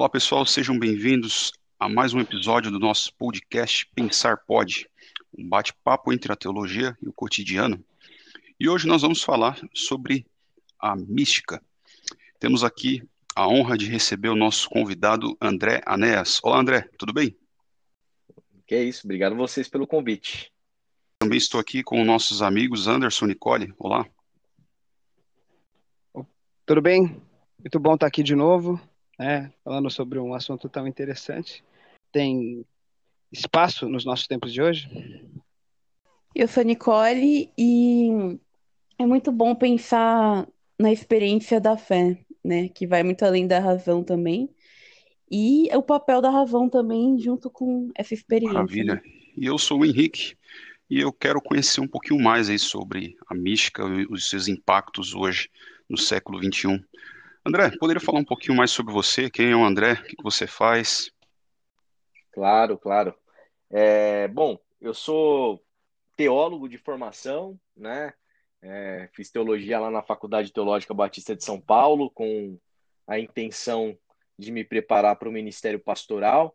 Olá pessoal, sejam bem-vindos a mais um episódio do nosso podcast Pensar Pode, um bate-papo entre a teologia e o cotidiano. E hoje nós vamos falar sobre a mística. Temos aqui a honra de receber o nosso convidado André Anéas. Olá André, tudo bem? Que é isso, obrigado a vocês pelo convite. Também estou aqui com nossos amigos Anderson e Nicole. Olá. Tudo bem? Muito bom estar aqui de novo né, falando sobre um assunto tão interessante. Tem espaço nos nossos tempos de hoje? Eu sou Nicole e é muito bom pensar na experiência da fé, né, que vai muito além da razão também. E o papel da razão também junto com essa experiência. Maravilha. Né? E eu sou o Henrique e eu quero conhecer um pouquinho mais aí sobre a mística e os seus impactos hoje no século XXI. André, poderia falar um pouquinho mais sobre você? Quem é o André? O que você faz? Claro, claro. É, bom, eu sou teólogo de formação, né? É, fiz teologia lá na Faculdade Teológica Batista de São Paulo, com a intenção de me preparar para o ministério pastoral,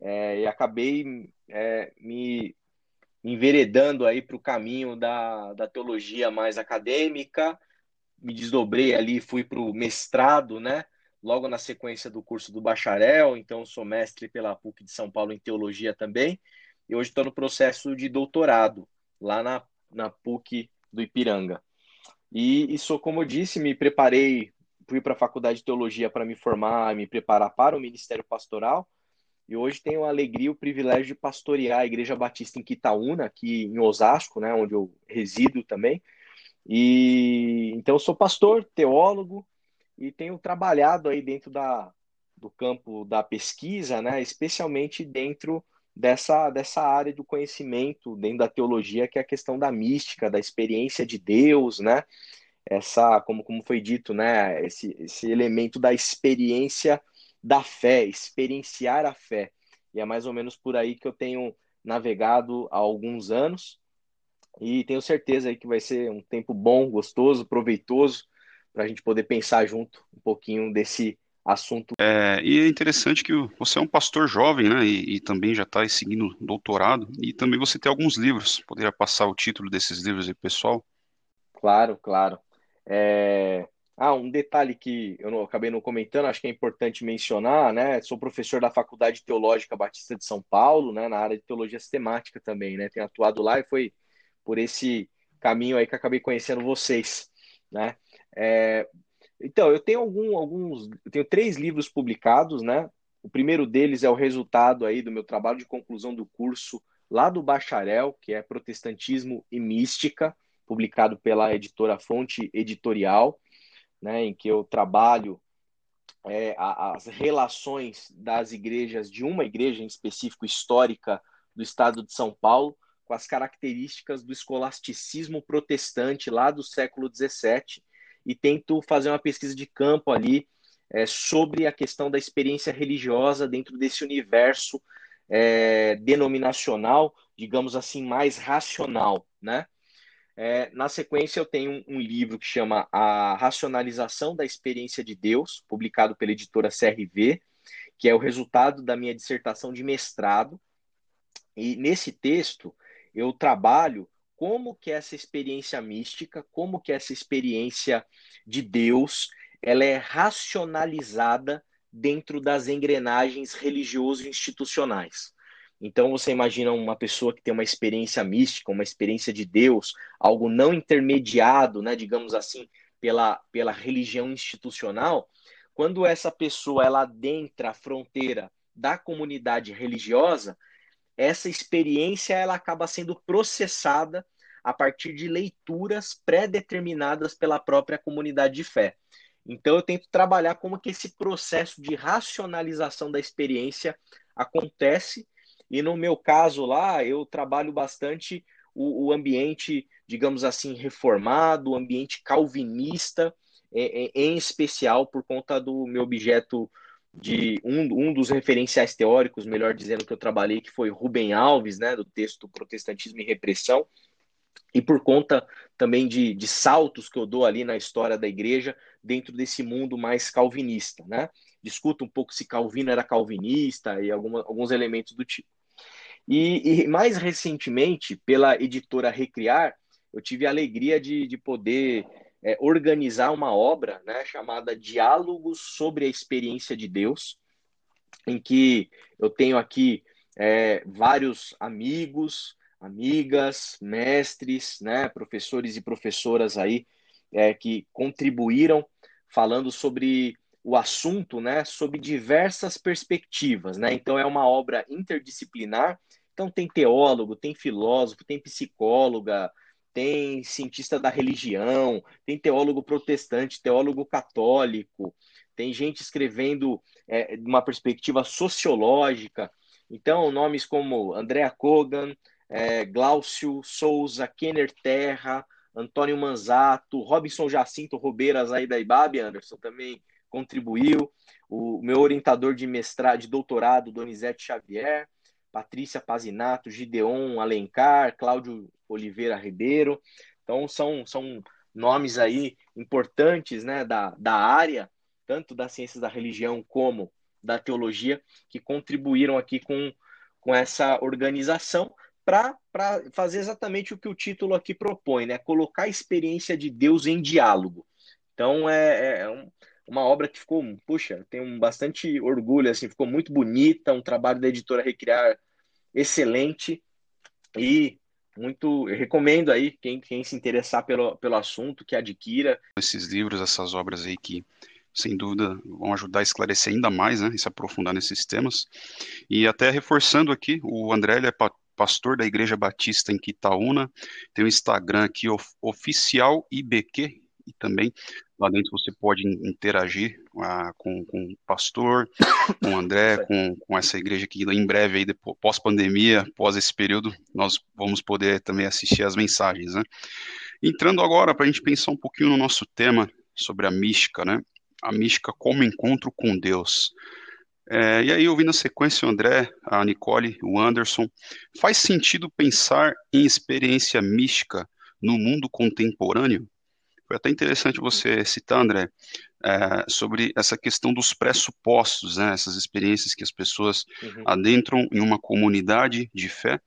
é, e acabei é, me enveredando aí para o caminho da, da teologia mais acadêmica, me desdobrei ali, fui para o mestrado, né? Logo na sequência do curso do bacharel, então sou mestre pela PUC de São Paulo em teologia também, e hoje estou no processo de doutorado lá na, na PUC do Ipiranga. E, e sou, como eu disse, me preparei, fui para a faculdade de teologia para me formar, me preparar para o ministério pastoral, e hoje tenho a alegria e o privilégio de pastorear a Igreja Batista em Quitaúna, aqui em Osasco, né, onde eu resido também, e então eu sou pastor, teólogo e tenho trabalhado aí dentro da, do campo da pesquisa, né, especialmente dentro dessa, dessa área do conhecimento, dentro da teologia, que é a questão da mística, da experiência de Deus, né? Essa, como, como foi dito, né, esse, esse elemento da experiência da fé, experienciar a fé. E é mais ou menos por aí que eu tenho navegado há alguns anos. E tenho certeza aí que vai ser um tempo bom, gostoso, proveitoso, para a gente poder pensar junto um pouquinho desse assunto. É, e é interessante que você é um pastor jovem, né? E, e também já está seguindo doutorado. E também você tem alguns livros. Poderia passar o título desses livros aí, pessoal? Claro, claro. É... Ah, um detalhe que eu não, acabei não comentando, acho que é importante mencionar, né? Sou professor da Faculdade Teológica Batista de São Paulo, né? Na área de teologia sistemática também, né? Tenho atuado lá e foi por esse caminho aí que acabei conhecendo vocês, né? É, então, eu tenho algum, alguns, eu tenho três livros publicados, né? O primeiro deles é o resultado aí do meu trabalho de conclusão do curso lá do bacharel, que é Protestantismo e Mística, publicado pela editora Fonte Editorial, né, em que eu trabalho é, as relações das igrejas, de uma igreja em específico histórica do estado de São Paulo, com as características do escolasticismo protestante lá do século XVII e tento fazer uma pesquisa de campo ali é, sobre a questão da experiência religiosa dentro desse universo é, denominacional, digamos assim, mais racional, né? É, na sequência, eu tenho um, um, livro que chama A Racionalização da Experiência de Deus, publicado pela editora CRV, que é o resultado da minha dissertação de mestrado. E nesse texto, eu trabalho como que essa experiência mística, como que essa experiência de Deus, ela é racionalizada dentro das engrenagens religioso-institucionais. Então você imagina uma pessoa que tem uma experiência mística, uma experiência de Deus, algo não intermediado, né, digamos assim, pela, pela religião institucional, quando essa pessoa ela adentra a fronteira da comunidade religiosa, essa experiência ela acaba sendo processada a partir de leituras pré-determinadas pela própria comunidade de fé. Então eu tento trabalhar como que esse processo de racionalização da experiência acontece e no meu caso lá eu trabalho bastante o, o ambiente, digamos assim, reformado, o ambiente calvinista, é, é, em especial por conta do meu objeto de um, um dos referenciais teóricos, melhor dizendo, que eu trabalhei, que foi Rubem Alves, né, do texto Protestantismo e Repressão, e por conta também de, de saltos que eu dou ali na história da igreja dentro desse mundo mais calvinista, né? Discuto um pouco se Calvino era calvinista e alguma, alguns elementos do tipo. E, e, mais recentemente, pela editora Recriar, eu tive a alegria de, de poder é, organizar uma obra né, chamada Diálogos sobre a Experiência de Deus, em que eu tenho aqui é, vários amigos, amigas, mestres, né, professores e professoras aí é, que contribuíram falando sobre o assunto, né, sob diversas perspectivas, né? Então é uma obra interdisciplinar. Então tem teólogo, tem filósofo, tem psicóloga, tem cientista da religião, tem teólogo protestante, teólogo católico, tem gente escrevendo é, uma perspectiva sociológica. Então, nomes como Andrea Kogan, é, Glaucio Souza, Kenner Terra, Antônio Manzato, Robinson Jacinto Robeiras aí da IBAB, Anderson, também contribuiu. O meu orientador de mestrado, de doutorado, Donizete Xavier, Patrícia Pazinato, Gideon Alencar, Cláudio Oliveira Ribeiro. Então, são, são nomes aí importantes né, da, da área, tanto das ciências da religião como da teologia, que contribuíram aqui com, com essa organização para fazer exatamente o que o título aqui propõe, né? Colocar a experiência de Deus em diálogo. Então é, é um, uma obra que ficou, puxa, tenho bastante orgulho, assim, ficou muito bonita, um trabalho da editora Recriar excelente e muito eu recomendo aí quem, quem se interessar pelo, pelo assunto que adquira esses livros, essas obras aí que sem dúvida vão ajudar a esclarecer ainda mais, né, e se aprofundar nesses temas. E até reforçando aqui, o André ele é pastor da Igreja Batista em Quitaúna, tem o Instagram aqui, oficial IBQ, e também lá dentro você pode interagir com, com o pastor, com o André, com, com essa igreja que em breve, aí, pós-pandemia, pós esse período, nós vamos poder também assistir as mensagens, né? Entrando agora para a gente pensar um pouquinho no nosso tema sobre a mística, né? A mística como encontro com Deus. É, e aí, ouvindo a sequência, o André, a Nicole, o Anderson, faz sentido pensar em experiência mística no mundo contemporâneo? Foi até interessante você citar, André, é, sobre essa questão dos pressupostos, né, essas experiências que as pessoas uhum. adentram em uma comunidade de fé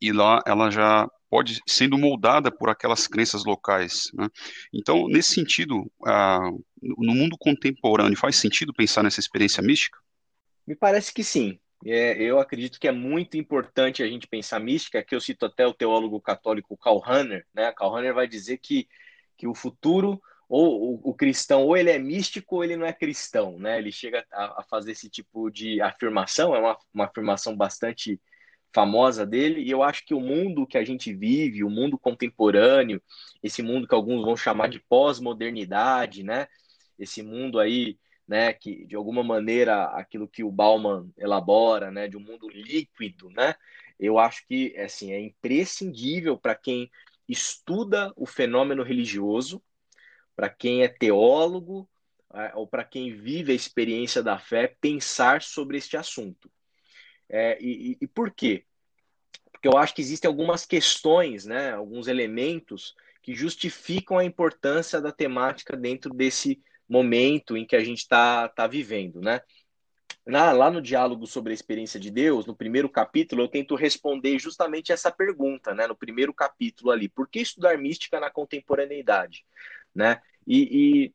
e lá ela já pode sendo moldada por aquelas crenças locais. Né? Então, nesse sentido, no mundo contemporâneo, faz sentido pensar nessa experiência mística? Me parece que sim. É, eu acredito que é muito importante a gente pensar mística, que eu cito até o teólogo católico Karl Rahner, né? Karl Rahner vai dizer que, que o futuro, ou o, o, cristão, ou ele é místico ou ele não é cristão, né? Ele chega a, a fazer esse tipo de afirmação, é uma, uma afirmação bastante famosa dele, e eu acho que o mundo que a gente vive, o mundo contemporâneo, esse mundo que alguns vão chamar de pós-modernidade, né? Esse mundo aí né, que de alguma maneira aquilo que o Bauman elabora, né, de um mundo líquido, né, eu acho que assim é imprescindível para quem estuda o fenômeno religioso, para quem é teólogo ou para quem vive a experiência da fé, pensar sobre este assunto. É, e, e por quê? Porque eu acho que existem algumas questões, né, alguns elementos que justificam a importância da temática dentro desse momento em que a gente está tá vivendo, né? Na, lá no diálogo sobre a experiência de Deus, no primeiro capítulo, eu tento responder justamente essa pergunta, né? No primeiro capítulo ali, por que estudar mística na contemporaneidade, né? E, e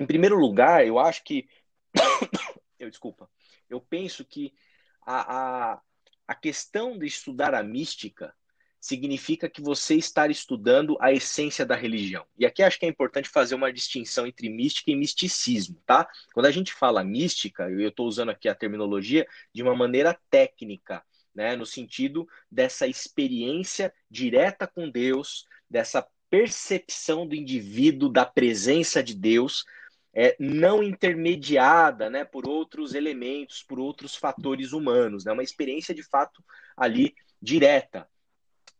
em primeiro lugar, eu acho que, eu desculpa, eu penso que a, a, a questão de estudar a mística significa que você está estudando a essência da religião. E aqui acho que é importante fazer uma distinção entre mística e misticismo, tá? Quando a gente fala mística, eu estou usando aqui a terminologia de uma maneira técnica, né? No sentido dessa experiência direta com Deus, dessa percepção do indivíduo da presença de Deus, é, não intermediada né, por outros elementos, por outros fatores humanos, né, uma experiência de fato ali direta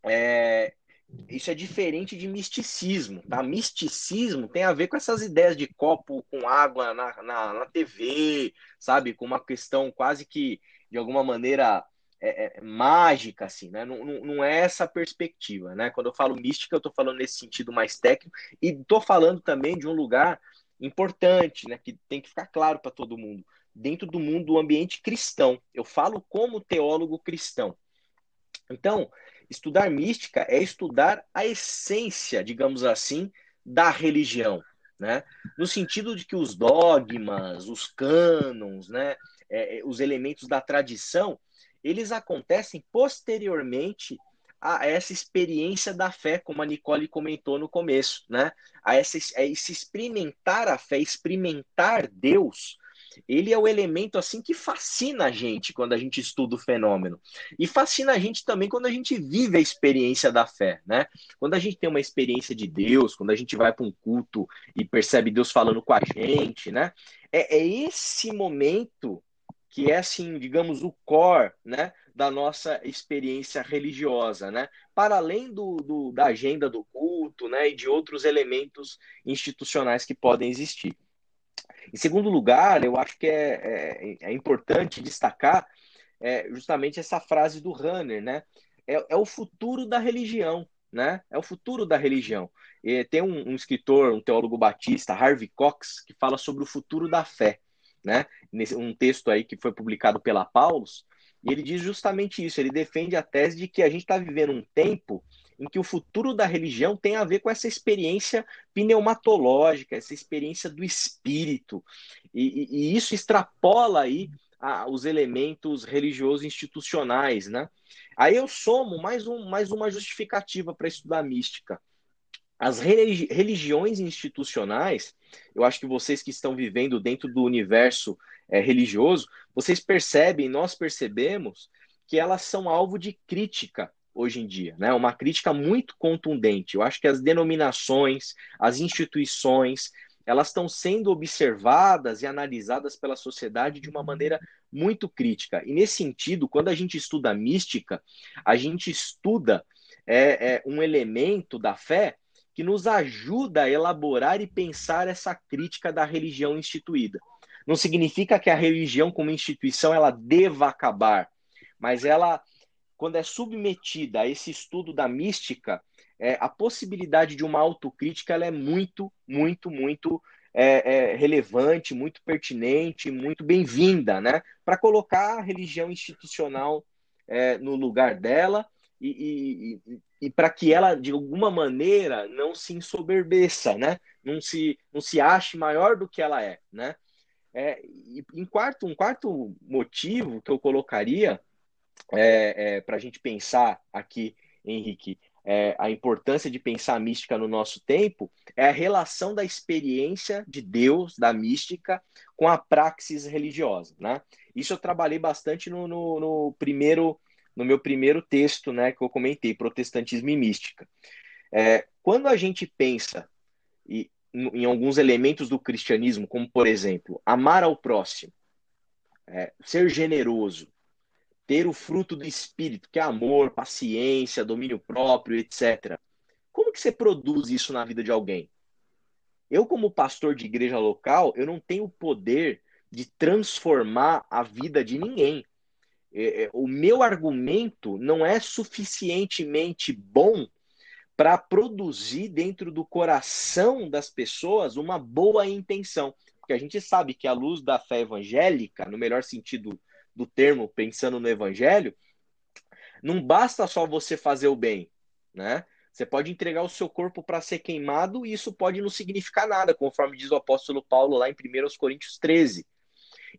é, isso é diferente de misticismo, tá? Misticismo tem a ver com essas ideias de copo com água na, na, na TV, sabe? Com uma questão quase que, de alguma maneira, é, é, mágica, assim, né? Não, não, não, é essa perspectiva, né? Quando eu falo mística, eu estou falando nesse sentido mais técnico e estou falando também de um lugar importante, né? Que tem que ficar claro para todo mundo, dentro do mundo do ambiente cristão. Eu falo como teólogo cristão. Então, estudar mística é estudar a essência, digamos assim, da religião, né? No sentido de que os dogmas, os cânons, né? É, é os elementos da tradição eles acontecem posteriormente a essa experiência da fé, como a Nicole comentou no começo, né? A, essa, a esse experimentar a fé, experimentar Deus, ele é o elemento assim que fascina a gente quando a gente estuda o fenômeno. E fascina a gente também quando a gente vive a experiência da fé, né? Quando a gente tem uma experiência de Deus, quando a gente vai para um culto e percebe Deus falando com a gente, né? É, é esse momento que é assim, digamos, o core, né, da nossa experiência religiosa, né? Para além do, do, da agenda do culto, né, e de outros elementos institucionais que podem existir. Em segundo lugar, eu acho que é, é, é importante destacar é, justamente essa frase do Runner, né? É, é, o futuro da religião, né? É o futuro da religião. E tem um, um escritor, um teólogo batista, Harvey Cox, que fala sobre o futuro da fé né? Nesse, um texto aí que foi publicado pela Paulus, e ele diz justamente isso. Ele defende a tese de que a gente está vivendo um tempo em que o futuro da religião tem a ver com essa experiência pneumatológica, essa experiência do espírito, e, e, isso extrapola aí a, os elementos religiosos institucionais, né? Aí eu somo mais, um, mais uma justificativa para estudar mística. As religi religiões institucionais, eu acho que vocês que estão vivendo dentro do universo é, religioso, vocês percebem, nós percebemos que elas são alvo de crítica hoje em dia, né? Uma crítica muito contundente. Eu acho que as denominações, as instituições, elas estão sendo observadas e analisadas pela sociedade de uma maneira muito crítica. E nesse sentido, quando a gente estuda mística, a gente estuda é, é, um elemento da fé que nos ajuda a elaborar e pensar essa crítica da religião instituída. Não significa que a religião como instituição ela deva acabar, mas ela, quando é submetida a esse estudo da mística, é, a possibilidade de uma autocrítica ela é muito, muito, muito é, é, relevante, muito pertinente, muito bem-vinda, né? Para colocar a religião institucional é, no lugar dela e, e, e para que ela, de alguma maneira, não se ensoberbeça, né? Não se, não se ache maior do que ela é, né? É, e em quarto, um quarto motivo que eu colocaria é, é, para a gente pensar aqui, Henrique, é, a importância de pensar a mística no nosso tempo é a relação da experiência de Deus, da mística, com a praxis religiosa. Né? Isso eu trabalhei bastante no, no, no primeiro no meu primeiro texto, né, que eu comentei, Protestantismo e Mística. É, quando a gente pensa em, em, alguns elementos do cristianismo, como, por exemplo, amar ao próximo, é, ser generoso, ter o fruto do Espírito, que é amor, paciência, domínio próprio, etc. Como que você produz isso na vida de alguém? Eu, como pastor de igreja local, eu não tenho o poder de transformar a vida de ninguém. É, é, o meu argumento não é suficientemente bom para produzir dentro do coração das pessoas uma boa intenção. Porque a gente sabe que a luz da fé evangélica, no melhor sentido do termo, pensando no evangelho, não basta só você fazer o bem, né? Você pode entregar o seu corpo para ser queimado e isso pode não significar nada, conforme diz o apóstolo Paulo lá em 1 Coríntios 13.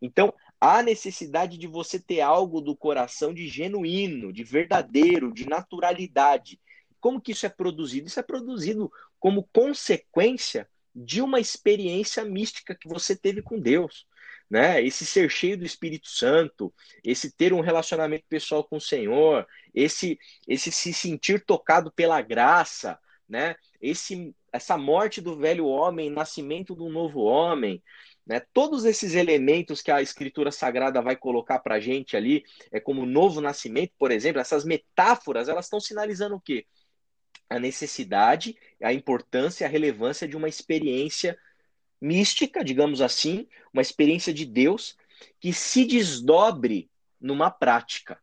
Então, há necessidade de você ter algo do coração de genuíno, de verdadeiro, de naturalidade. Como que isso é produzido? Isso é produzido como consequência de uma experiência mística que você teve com Deus. Né? Esse ser cheio do Espírito Santo, esse ter um relacionamento pessoal com o Senhor, esse, esse se sentir tocado pela graça, né? Esse, essa morte do velho homem, nascimento do novo homem, né? Todos esses elementos que a Escritura Sagrada vai colocar para gente ali, é como novo nascimento, por exemplo, essas metáforas, elas estão sinalizando o quê? A necessidade, a importância, a relevância de uma experiência mística, digamos assim, uma experiência de Deus que se desdobre numa prática.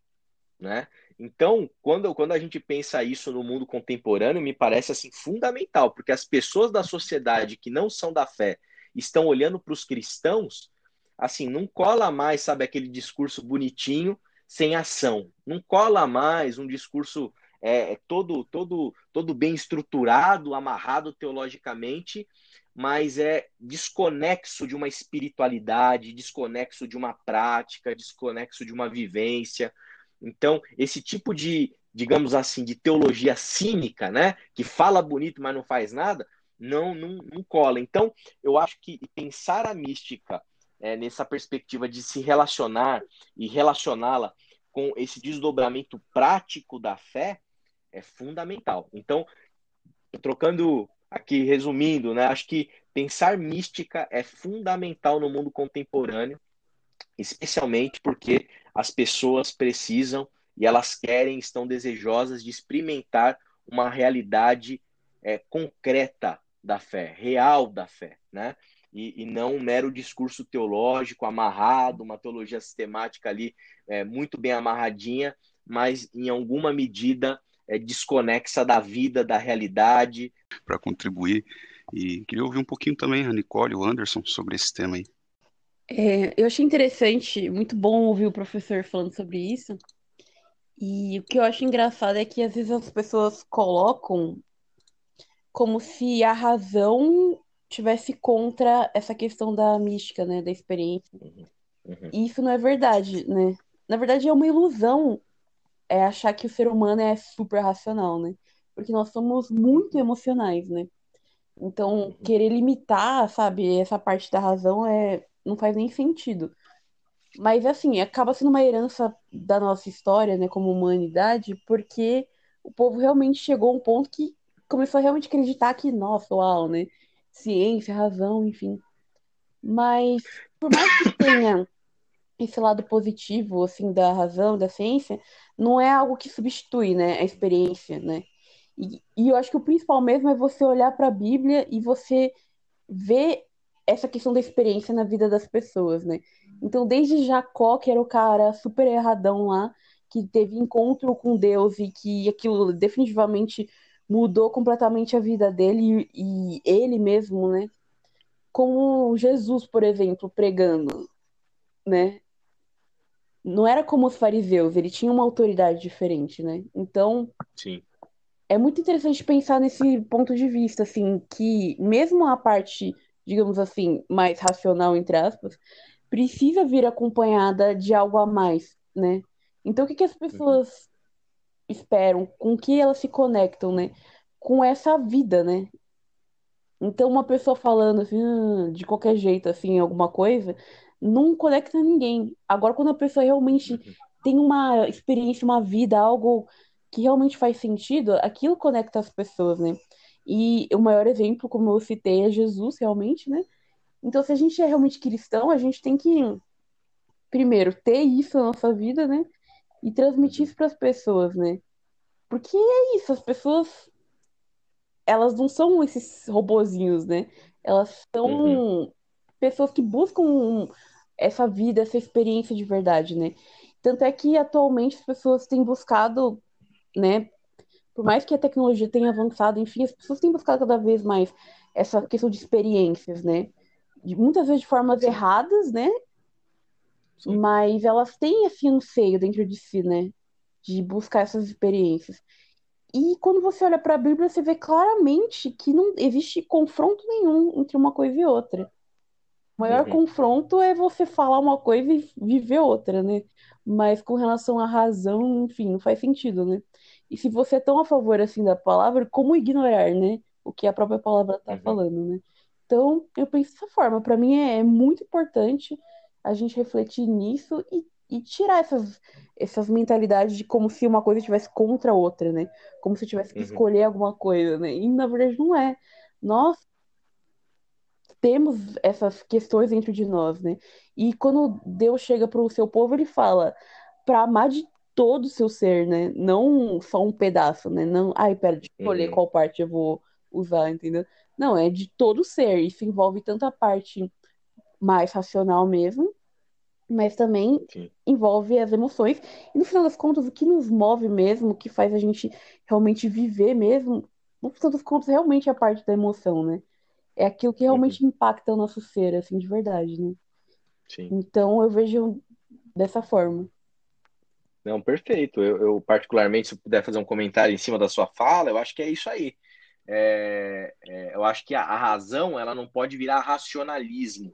né? Então, quando, quando a gente pensa isso no mundo contemporâneo, me parece assim fundamental, porque as pessoas da sociedade que não são da fé estão olhando para os cristãos, assim, não cola mais, sabe, aquele discurso bonitinho sem ação. Não cola mais um discurso é, é todo, todo, todo bem estruturado, amarrado teologicamente, mas é desconexo de uma espiritualidade, desconexo de uma prática, desconexo de uma vivência. Então, esse tipo de, digamos assim, de teologia cínica, né, que fala bonito, mas não faz nada, não, não, não cola. Então, eu acho que pensar a mística é, nessa perspectiva de se relacionar e relacioná-la com esse desdobramento prático da fé é fundamental. Então, trocando aqui, resumindo, né, acho que pensar mística é fundamental no mundo contemporâneo, especialmente porque as pessoas precisam e elas querem, estão desejosas de experimentar uma realidade é, concreta da fé, real da fé, né? E, e, não um mero discurso teológico amarrado, uma teologia sistemática ali é, muito bem amarradinha, mas em alguma medida é, desconexa da vida, da realidade. Para contribuir, e queria ouvir um pouquinho também a Nicole e o Anderson sobre esse tema aí. É, eu achei interessante, muito bom ouvir o professor falando sobre isso. E o que eu acho engraçado é que às vezes as pessoas colocam como se a razão tivesse contra essa questão da mística, né, da experiência. Uhum. E isso não é verdade, né? Na verdade é uma ilusão é achar que o ser humano é super racional, né? Porque nós somos muito emocionais, né? Então, uhum. querer limitar, sabe, essa parte da razão é não faz nem sentido. Mas assim, acaba sendo uma herança da nossa história, né, como humanidade, porque o povo realmente chegou a um ponto que começou a realmente acreditar que, nossa, uau, né? Ciência, razão, enfim. Mas, por mais que tenha esse lado positivo, assim, da razão, da ciência, não é algo que substitui, né, a experiência, né? E, e eu acho que o principal mesmo é você olhar para a Bíblia e você ver essa questão da experiência na vida das pessoas, né? Então, desde Jacó, que era o cara super erradão lá, que teve encontro com Deus e que aquilo definitivamente mudou completamente a vida dele e, e ele mesmo, né? Como Jesus, por exemplo, pregando, né? Não era como os fariseus, ele tinha uma autoridade diferente, né? Então, Sim. é muito interessante pensar nesse ponto de vista, assim, que mesmo a parte, digamos assim, mais racional, entre aspas, precisa vir acompanhada de algo a mais, né? Então, o que, que as pessoas uhum. esperam? Com que elas se conectam, né? Com essa vida, né? Então, uma pessoa falando assim, ah, de qualquer jeito, assim, alguma coisa, não conecta ninguém. Agora, quando a pessoa realmente uhum. tem uma experiência, uma vida, algo que realmente faz sentido, aquilo conecta as pessoas, né? E o maior exemplo, como eu citei, é Jesus, realmente, né? Então, se a gente é realmente cristão, a gente tem que, primeiro, ter isso na nossa vida, né? E transmitir isso para as pessoas, né? Porque é isso, as pessoas, elas não são esses robozinhos, né? Elas são uhum. Pessoas que buscam essa vida, essa experiência de verdade, né? Tanto é que atualmente as pessoas têm buscado, né? Por mais que a tecnologia tenha avançado, enfim, as pessoas têm buscado cada vez mais essa questão de experiências, né? De, muitas vezes de formas Sim. erradas, né? Sim. Mas elas têm esse anseio dentro de si, né? De buscar essas experiências. E quando você olha para a Bíblia, você vê claramente que não existe confronto nenhum entre uma coisa e outra. O maior uhum. confronto é você falar uma coisa e viver outra, né? Mas com relação à razão, enfim, não faz sentido, né? E se você é tão a favor assim da palavra, como ignorar, né? O que a própria palavra está uhum. falando, né? Então, eu penso dessa forma. Para mim é, é, muito importante a gente refletir nisso e, e tirar essas, essas mentalidades de como se uma coisa estivesse contra a outra, né? Como se eu tivesse que uhum. escolher alguma coisa, né? E na verdade não é. Nós temos essas questões dentro de nós, né? E quando Deus chega para o seu povo, ele fala para amar de todo o seu ser, né? Não só um pedaço, né? Não, ai, pera, de escolher uhum. qual parte eu vou usar, entendeu? Não, é de todo o ser. Isso envolve tanto a parte mais racional mesmo, mas também Sim. envolve as emoções. E no final das contas, o que nos move mesmo, o que faz a gente realmente viver mesmo, no final das contas, realmente é a parte da emoção, né? É aquilo que realmente uhum. impacta o nosso ser, assim, de verdade, né? Sim. Então eu vejo dessa forma. Não, perfeito. Eu, eu, particularmente, se eu puder fazer um comentário em cima da sua fala, eu acho que é isso aí. É, é, eu acho que a, a, razão ela não pode virar racionalismo,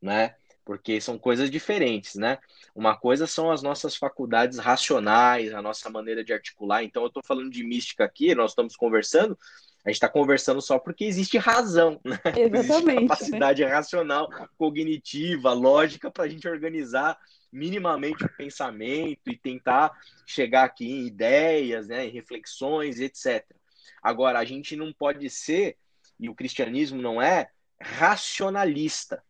né? Porque são coisas diferentes, né? Uma coisa são as nossas faculdades racionais, a nossa maneira de articular. Então, eu estou falando de mística aqui, nós estamos conversando, a gente está conversando só porque existe razão, né? Exatamente. Existe né? capacidade né? racional, cognitiva, lógica para a gente organizar minimamente o pensamento e tentar chegar aqui em ideias, né, em reflexões, etc. Agora, a gente não pode ser, e o cristianismo não é, racionalista,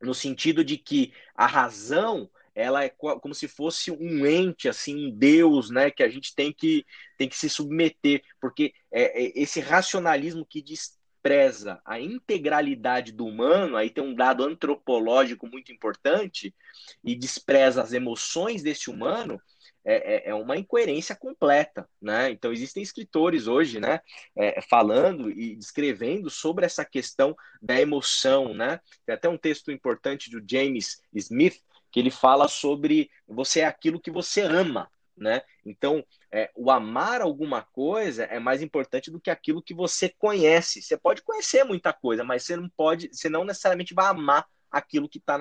no sentido de que a razão ela é como se fosse um ente, assim, um Deus, né, que a gente tem que, tem que se submeter, porque é, é esse racionalismo que despreza a integralidade do humano, aí tem um dado antropológico muito importante, e despreza as emoções desse humano, é, é, é uma incoerência completa, né? Então existem escritores hoje, né, é, falando e descrevendo sobre essa questão da emoção, né? Tem até um texto importante do James Smith que ele fala sobre você é aquilo que você ama, né? Então, é, o amar alguma coisa é mais importante do que aquilo que você conhece. Você pode conhecer muita coisa, mas você não pode, você não necessariamente vai amar aquilo que está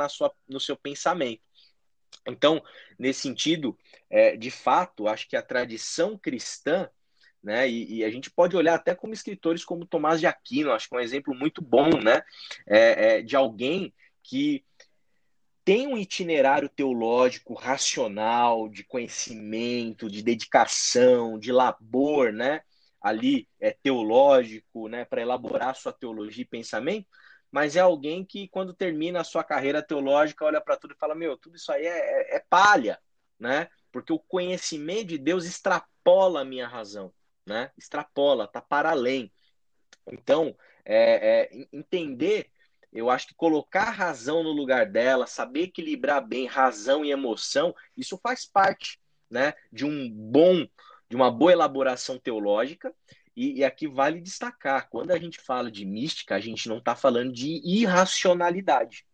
no seu pensamento. Então, nesse sentido, é, de fato, acho que a tradição cristã, né, e, e, a gente pode olhar até como escritores como Tomás de Aquino, acho que é um exemplo muito bom, né, é, é, de alguém que tem um itinerário teológico racional, de conhecimento, de dedicação, de labor, né, ali é teológico, né, para elaborar sua teologia e pensamento, mas é alguém que, quando termina a sua carreira teológica, olha para tudo e fala: Meu, tudo isso aí é, é, é palha, né? Porque o conhecimento de Deus extrapola a minha razão, né? Extrapola, tá para além. Então, é, é, entender, eu acho que colocar a razão no lugar dela, saber equilibrar bem razão e emoção, isso faz parte, né? De um bom, de uma boa elaboração teológica e, e, aqui vale destacar: quando a gente fala de mística, a gente não está falando de irracionalidade.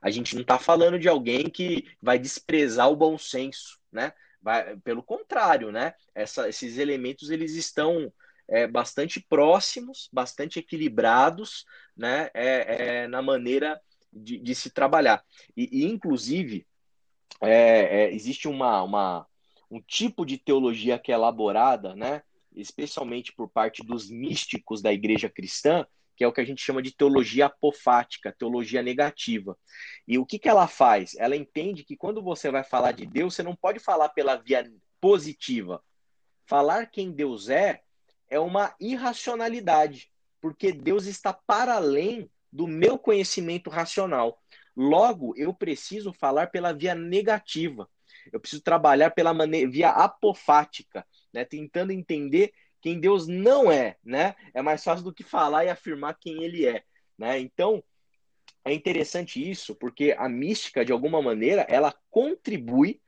A gente não está falando de alguém que vai desprezar o bom senso, né? Vai, pelo contrário, né? Essa, esses elementos eles estão é, bastante próximos, bastante equilibrados, né? É, é na maneira de, de, se trabalhar. E, e inclusive, é, é, existe uma, uma, um tipo de teologia que é elaborada, né? especialmente por parte dos místicos da igreja cristã, que é o que a gente chama de teologia apofática, teologia negativa. E o que, que ela faz? Ela entende que quando você vai falar de Deus, você não pode falar pela via positiva. Falar quem Deus é é uma irracionalidade, porque Deus está para além do meu conhecimento racional. Logo, eu preciso falar pela via negativa. Eu preciso trabalhar pela via apofática, né? Tentando entender quem Deus não é, né? É mais fácil do que falar e afirmar quem ele é, né? Então, é interessante isso, porque a mística, de alguma maneira, ela contribui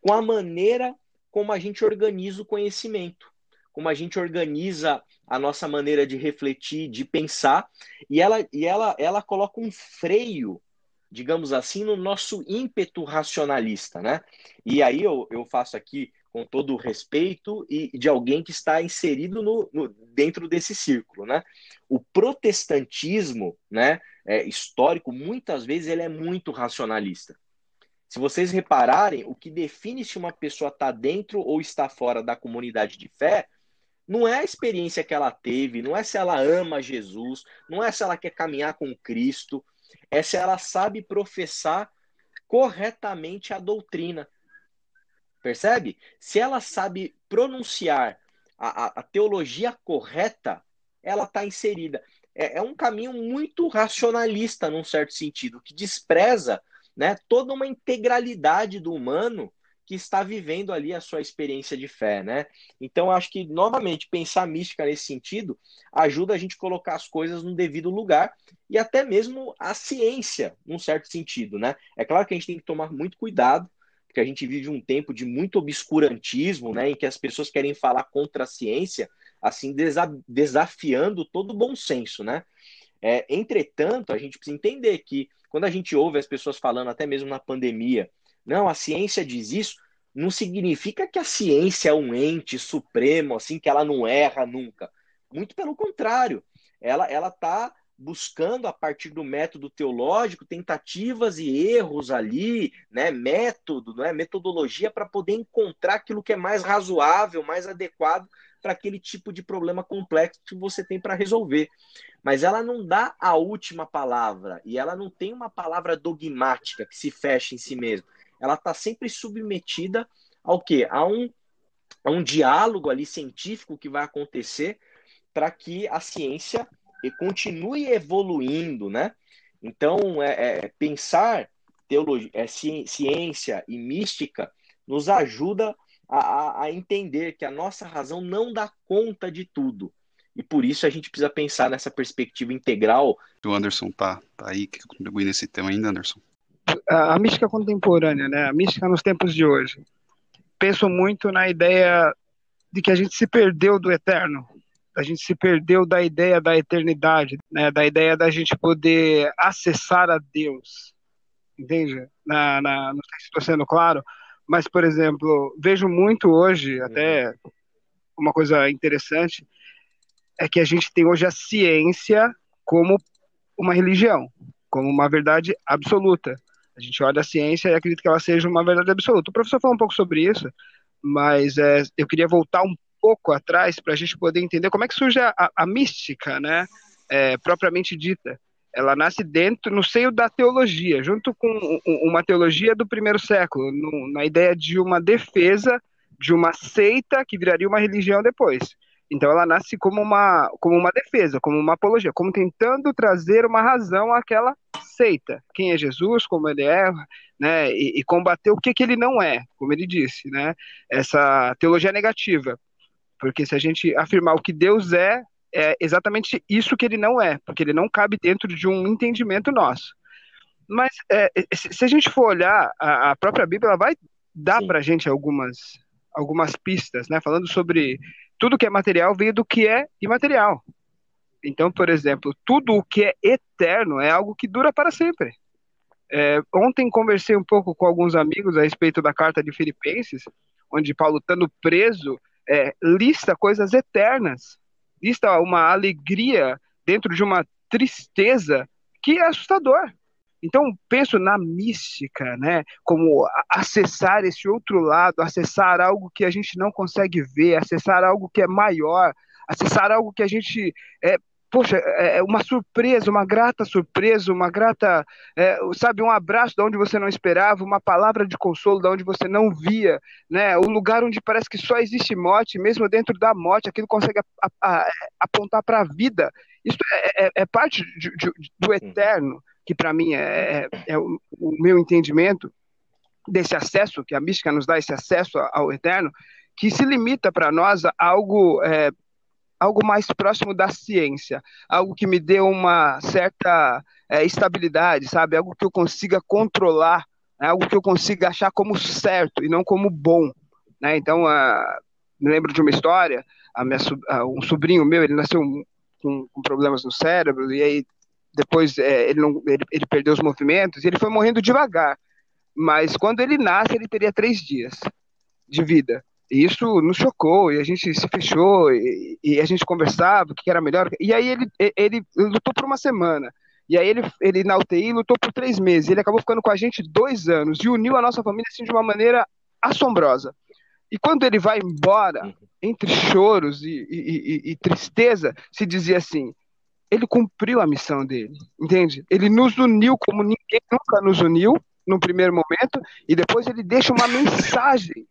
com a maneira como a gente organiza o conhecimento, como a gente organiza a nossa maneira de refletir, de pensar, e ela, e ela, ela coloca um freio, digamos assim, no nosso ímpeto racionalista, né? E aí eu, eu faço aqui com todo o respeito e de alguém que está inserido no, no dentro desse círculo, né? O protestantismo, né, é, histórico, muitas vezes ele é muito racionalista. Se vocês repararem, o que define se uma pessoa está dentro ou está fora da comunidade de fé não é a experiência que ela teve, não é se ela ama Jesus, não é se ela quer caminhar com Cristo, é se ela sabe professar corretamente a doutrina. Percebe? Se ela sabe pronunciar a, a, a teologia correta, ela está inserida. É, é, um caminho muito racionalista, num certo sentido, que despreza né, toda uma integralidade do humano que está vivendo ali a sua experiência de fé, né? Então, acho que, novamente, pensar mística nesse sentido ajuda a gente a colocar as coisas no devido lugar e até mesmo a ciência, num certo sentido, né? É claro que a gente tem que tomar muito cuidado, porque a gente vive um tempo de muito obscurantismo, né? Em que as pessoas querem falar contra a ciência, assim, desafiando todo o bom senso, né? É, entretanto, a gente precisa entender que quando a gente ouve as pessoas falando, até mesmo na pandemia, não, a ciência diz isso, não significa que a ciência é um ente supremo, assim, que ela não erra nunca. Muito pelo contrário, ela ela está buscando a partir do método teológico tentativas e erros ali, né, método, né, metodologia para poder encontrar aquilo que é mais razoável, mais adequado para aquele tipo de problema complexo que você tem para resolver. Mas ela não dá a última palavra e ela não tem uma palavra dogmática que se fecha em si mesma ela está sempre submetida ao quê? A um, a um diálogo ali científico que vai acontecer para que a ciência continue evoluindo, né? Então, é, é pensar teologia, é, ciência e mística nos ajuda a, a, entender que a nossa razão não dá conta de tudo. E por isso a gente precisa pensar nessa perspectiva integral. O Anderson tá, tá aí, que contribui nesse tema ainda, Anderson? A, mística contemporânea, né? A mística nos tempos de hoje. Penso muito na ideia de que a gente se perdeu do eterno, a gente se perdeu da ideia da eternidade, né? Da ideia da gente poder acessar a Deus, entende? Na, na, não sei se estou sendo claro, mas por exemplo, vejo muito hoje, até uma coisa interessante, é que a gente tem hoje a ciência como uma religião, como uma verdade absoluta. A gente olha a ciência e acredita que ela seja uma verdade absoluta. O professor falou um pouco sobre isso, mas é, eu queria voltar um pouco atrás para a gente poder entender como é que surge a, a mística, né, é, propriamente dita. Ela nasce dentro, no seio da teologia, junto com uma teologia do primeiro século, no, na ideia de uma defesa de uma seita que viraria uma religião depois. Então ela nasce como uma, como uma defesa, como uma apologia, como tentando trazer uma razão àquela seita. Quem é Jesus, como ele é, né, e, e combater o que, que ele não é, como ele disse, né, essa teologia negativa. Porque se a gente afirmar o que Deus é, é exatamente isso que ele não é, porque ele não cabe dentro de um entendimento nosso. Mas é, se a gente for olhar, a, a própria Bíblia ela vai dar para a gente algumas, algumas pistas, né, falando sobre tudo que é material veio do que é imaterial. Então, por exemplo, tudo o que é eterno é algo que dura para sempre. É, ontem conversei um pouco com alguns amigos a respeito da carta de Filipenses, onde Paulo, estando preso, é, lista coisas eternas, lista uma alegria dentro de uma tristeza que é assustador. Então, penso na mística, né? Como acessar esse outro lado, acessar algo que a gente não consegue ver, acessar algo que é maior, acessar algo que a gente é, poxa, é, é uma surpresa, uma grata surpresa, uma grata, é, sabe, um abraço de onde você não esperava, uma palavra de consolo de onde você não via, né? O lugar onde parece que só existe morte, mesmo dentro da morte, aquilo consegue a, a, a, apontar para a vida. Isso é, é, é parte de, de, do eterno que para mim é, é, é o, o, meu entendimento desse acesso, que a mística nos dá esse acesso ao eterno, que se limita para nós a algo, é, algo mais próximo da ciência, algo que me dê uma certa é, estabilidade, sabe? Algo que eu consiga controlar, né? algo que eu consiga achar como certo e não como bom. Né? Então, uh, me lembro de uma história, a minha, uh, um sobrinho meu, ele nasceu com, com problemas no cérebro, e aí depois é, ele, não, ele, ele perdeu os movimentos e ele foi morrendo devagar. Mas quando ele nasce, ele teria três dias de vida. E isso nos chocou, e a gente se fechou, e, e, a gente conversava o que era melhor. E aí ele, ele lutou por uma semana. E aí ele, ele na UTI lutou por três meses. Ele acabou ficando com a gente dois anos e uniu a nossa família assim, de uma maneira assombrosa. E quando ele vai embora, entre choros e, e, e, tristeza, se dizia assim: ele cumpriu a missão dele, entende? Ele nos uniu como ninguém nunca nos uniu no primeiro momento e depois ele deixa uma mensagem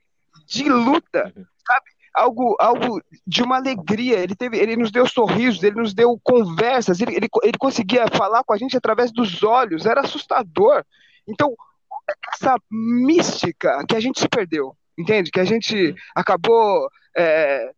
de luta, sabe? Algo, algo de uma alegria. Ele teve, ele nos deu sorrisos, ele nos deu conversas, ele, ele, ele conseguia falar com a gente através dos olhos. Era assustador. Então, essa mística que a gente se perdeu, entende? Que a gente acabou é,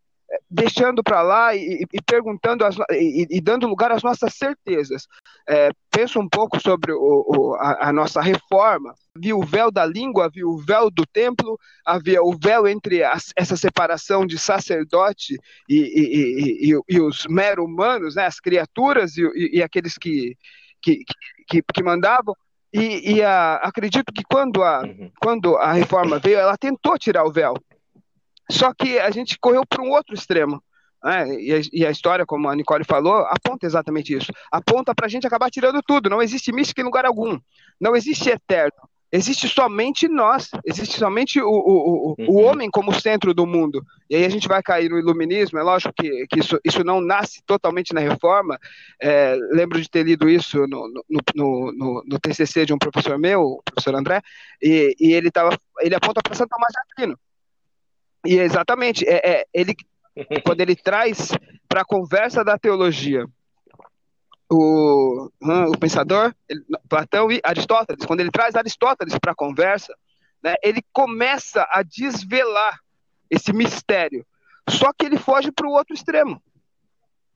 deixando para lá e, e perguntando as, e, e, dando lugar às nossas certezas. É, penso um pouco sobre o, o, a, a, nossa reforma. Havia o véu da língua, havia o véu do templo, havia o véu entre as, essa separação de sacerdote e, e os mero humanos, né, as criaturas e, aqueles que, que, que, que mandavam. E, a, acredito que quando a, uhum. quando a reforma veio, ela tentou tirar o véu. Só que a gente correu para um outro extremo. Né? E, a, e, a, história, como a Nicole falou, aponta exatamente isso. Aponta para a gente acabar tirando tudo. Não existe mística em lugar algum. Não existe eterno. Existe somente nós. Existe somente o, o, o, uhum. o homem como centro do mundo. E aí a gente vai cair no iluminismo. É lógico que, que isso, isso não nasce totalmente na reforma. É, lembro de ter lido isso no, no, no, no, no TCC de um professor meu, o professor André, e, e ele, tava, ele aponta para Santo Tomás de Aquino e exatamente, é, é ele quando ele traz para a conversa da teologia o, o pensador ele, Platão e Aristóteles, quando ele traz Aristóteles para a conversa, né, ele começa a desvelar esse mistério. Só que ele foge para o outro extremo.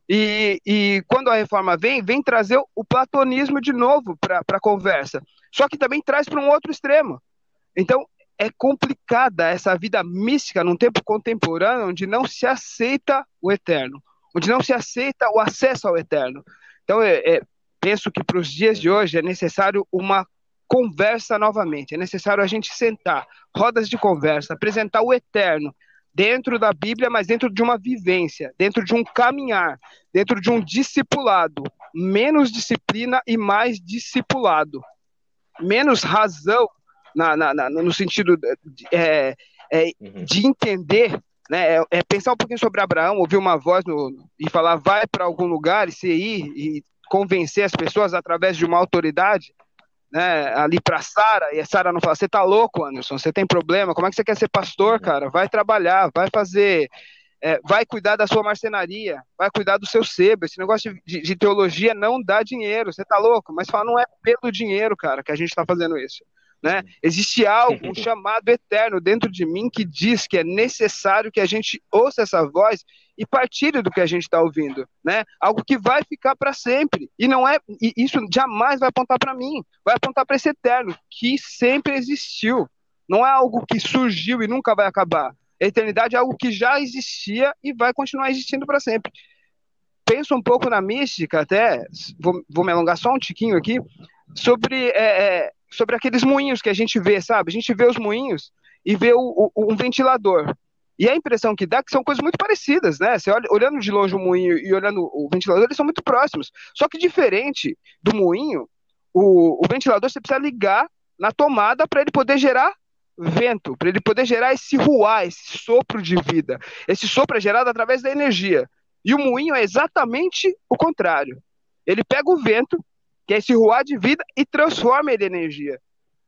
E, e, quando a reforma vem, vem trazer o platonismo de novo para a conversa. Só que também traz para um outro extremo. Então, é complicada essa vida mística num tempo contemporâneo onde não se aceita o eterno, onde não se aceita o acesso ao eterno. Então, é, é, penso que para os dias de hoje é necessário uma conversa novamente, é necessário a gente sentar, rodas de conversa, apresentar o eterno dentro da Bíblia, mas dentro de uma vivência, dentro de um caminhar, dentro de um discipulado, menos disciplina e mais discipulado, menos razão na, na, na no sentido de, é, é, uhum. de entender, né, é, é, pensar um pouquinho sobre Abraão, ouvir uma voz no, e falar vai para algum lugar e se ir e convencer as pessoas através de uma autoridade, né, ali para Sara, e a Sara não fala, você tá louco, Anderson, você tem problema, como é que você quer ser pastor, uhum. cara? Vai trabalhar, vai fazer, é, vai cuidar da sua marcenaria, vai cuidar do seu sebo, esse negócio de, de, de teologia não dá dinheiro, você tá louco, mas fala, não é pelo dinheiro, cara, que a gente tá fazendo isso. Né? Existe algo, um chamado eterno dentro de mim que diz que é necessário que a gente ouça essa voz e partilhe do que a gente está ouvindo, né? Algo que vai ficar para sempre e não é e isso jamais vai apontar para mim, vai apontar para esse eterno que sempre existiu. Não é algo que surgiu e nunca vai acabar. A eternidade é algo que já existia e vai continuar existindo para sempre. Penso um pouco na mística, até vou, vou me alongar só um tiquinho aqui sobre é, é, sobre aqueles moinhos que a gente vê, sabe? A gente vê os moinhos e vê o, o, um ventilador. E a impressão que dá é que são coisas muito parecidas, né? Você olha, olhando de longe o moinho e olhando o ventilador, eles são muito próximos. Só que diferente do moinho, o, o ventilador você precisa ligar na tomada para ele poder gerar vento, para ele poder gerar esse ruar, esse sopro de vida. Esse sopro é gerado através da energia. E o moinho é exatamente o contrário. Ele pega o vento, que é esse ruar de vida e transforma ele em energia.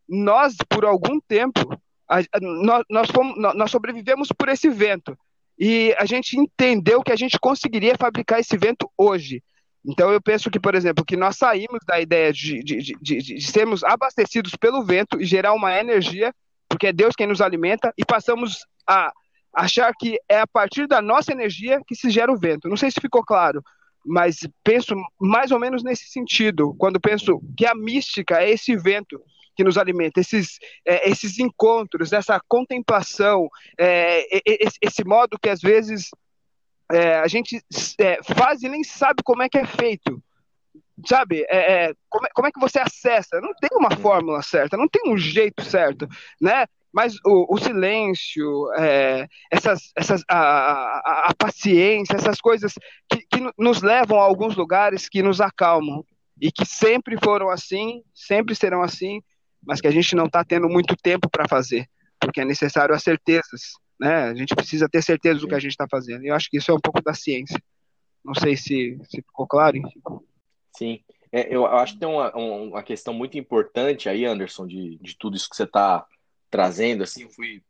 Nós, por algum tempo, a, nós, nós, fomos, nós sobrevivemos por esse vento. E a gente entendeu que a gente conseguiria fabricar esse vento hoje. Então eu penso que, por exemplo, que nós saímos da ideia de, de, de, de, de sermos abastecidos pelo vento e gerar uma energia, porque é Deus quem nos alimenta, e passamos a achar que é a partir da nossa energia que se gera o vento. Não sei se ficou claro, mas penso mais ou menos nesse sentido, quando penso que a mística é esse vento que nos alimenta, esses, é, esses encontros, essa contemplação, é, esse, modo que às vezes é, a gente é, faz e nem sabe como é que é feito. Sabe, é, é, como, como é que você acessa? Não tem uma fórmula certa, não tem um jeito certo, né? Mas o, o silêncio, é, essas, essas, a, a, a, paciência, essas coisas que, que nos levam a alguns lugares que nos acalmam e que sempre foram assim, sempre serão assim, mas que a gente não está tendo muito tempo para fazer, porque é necessário as certezas, né? A gente precisa ter certeza do que a gente está fazendo. E eu acho que isso é um pouco da ciência. Não sei se, se ficou claro. Enfim. Sim. É, eu acho que tem uma, uma questão muito importante aí, Anderson, de, de tudo isso que você está trazendo, assim, eu fui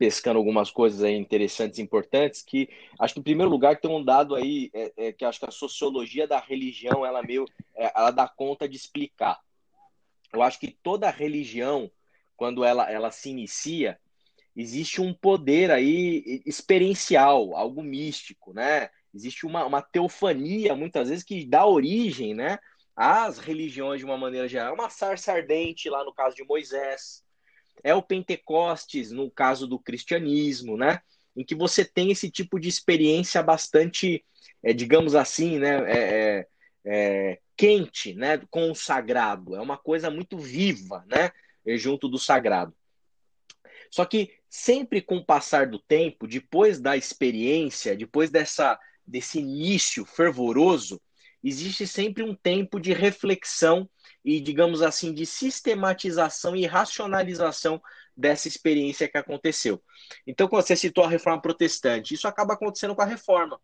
pescando algumas coisas aí interessantes importantes, que acho que em primeiro lugar tem um dado aí é, é, que acho que a sociologia da religião, ela meio, é, ela dá conta de explicar. Eu acho que toda religião, quando ela, ela se inicia, existe um poder aí experiencial, algo místico, né? Existe uma, uma teofania, muitas vezes, que dá origem, né? Às religiões de uma maneira geral. É uma sarça ardente, lá no caso de Moisés. É o Pentecostes, no caso do cristianismo, né? Em que você tem esse tipo de experiência bastante, é, digamos assim, né? É, é, é quente, né? Com o sagrado. É uma coisa muito viva, né? Junto do sagrado. Só que sempre com o passar do tempo, depois da experiência, depois dessa desse início fervoroso, existe sempre um tempo de reflexão e, digamos assim, de sistematização e racionalização dessa experiência que aconteceu. Então, quando você citou a reforma protestante, isso acaba acontecendo com a reforma.